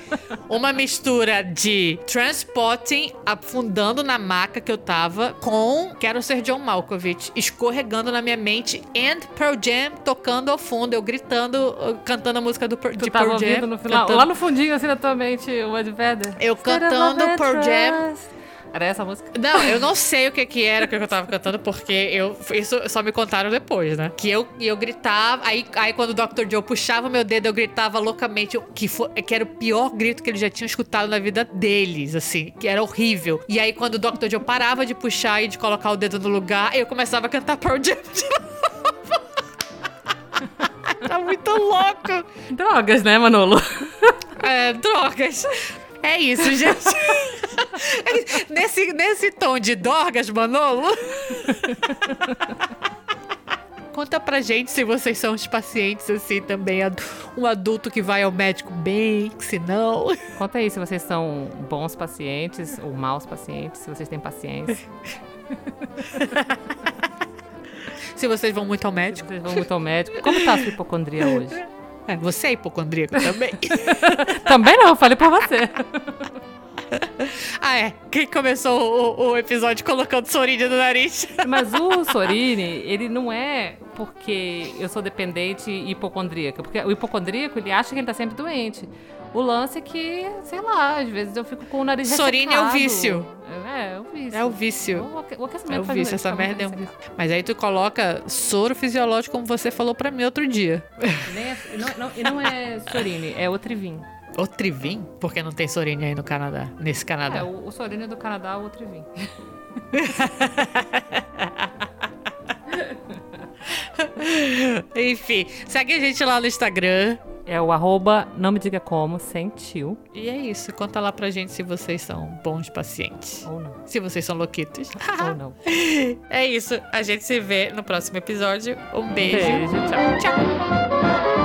uma mistura de Transpotting afundando na maca que eu tava com Quero Ser John Malkovich escorregando na minha mente and Pearl Jam tocando ao fundo, eu gritando, cantando a música do, de Pearl Jam. no final, cantando- lá no fundinho, assim, da tua mente, o Ed Vedder. Eu cantando Pearl Jam. Era essa a música? Não, eu não sei o que que era que eu tava cantando, porque eu, isso só me contaram depois, né? Que eu, eu gritava, aí, aí quando o Dr. Joe puxava meu dedo, eu gritava loucamente, que, foi, que era o pior grito que eles já tinham escutado na vida deles, assim, que era horrível. E aí quando o Dr. Joe parava de puxar e de colocar o dedo no lugar, eu começava a cantar Pearl Jam de novo. tá muito louco. Drogas, né, Manolo? É, drogas. É isso, gente. nesse, nesse tom de drogas, Manolo. Conta pra gente se vocês são os pacientes assim também. Um adulto que vai ao médico bem, se não. Conta aí se vocês são bons pacientes ou maus pacientes, se vocês têm paciência. Se vocês vão muito ao Se médico. vocês vão muito ao médico. Como tá a sua hipocondria hoje? É, você é hipocondríaco também. Também não, falei por você. ah, é. Quem começou o, o episódio colocando sorinha no nariz? Mas o Sorini, ele não é porque eu sou dependente e hipocondríaca. Porque o hipocondríaco, ele acha que ele tá sempre doente. O lance é que, sei lá, às vezes eu fico com o nariz Sorini é o ressecado. vício. É, é o vício. É o vício. O aque- o aquecimento É o faz vício, essa merda é um vício. ressecado. Mas aí tu coloca soro fisiológico, como você falou pra mim outro dia. Nem é- não, não- e não é Sorini, é o Trivin. O Trivim? Porque não tem Sorine aí no Canadá, nesse É, Canadá. o, o Sorini é do Canadá, o Trivin. Enfim, segue a gente lá no Instagram. É o arroba, não me diga como, sem tio. E é isso, conta lá pra gente se vocês são bons pacientes. Ou não. Se vocês são louquitos. Ou não. é isso, a gente se vê no próximo episódio. Um beijo. Beijo, tchau. Tchau.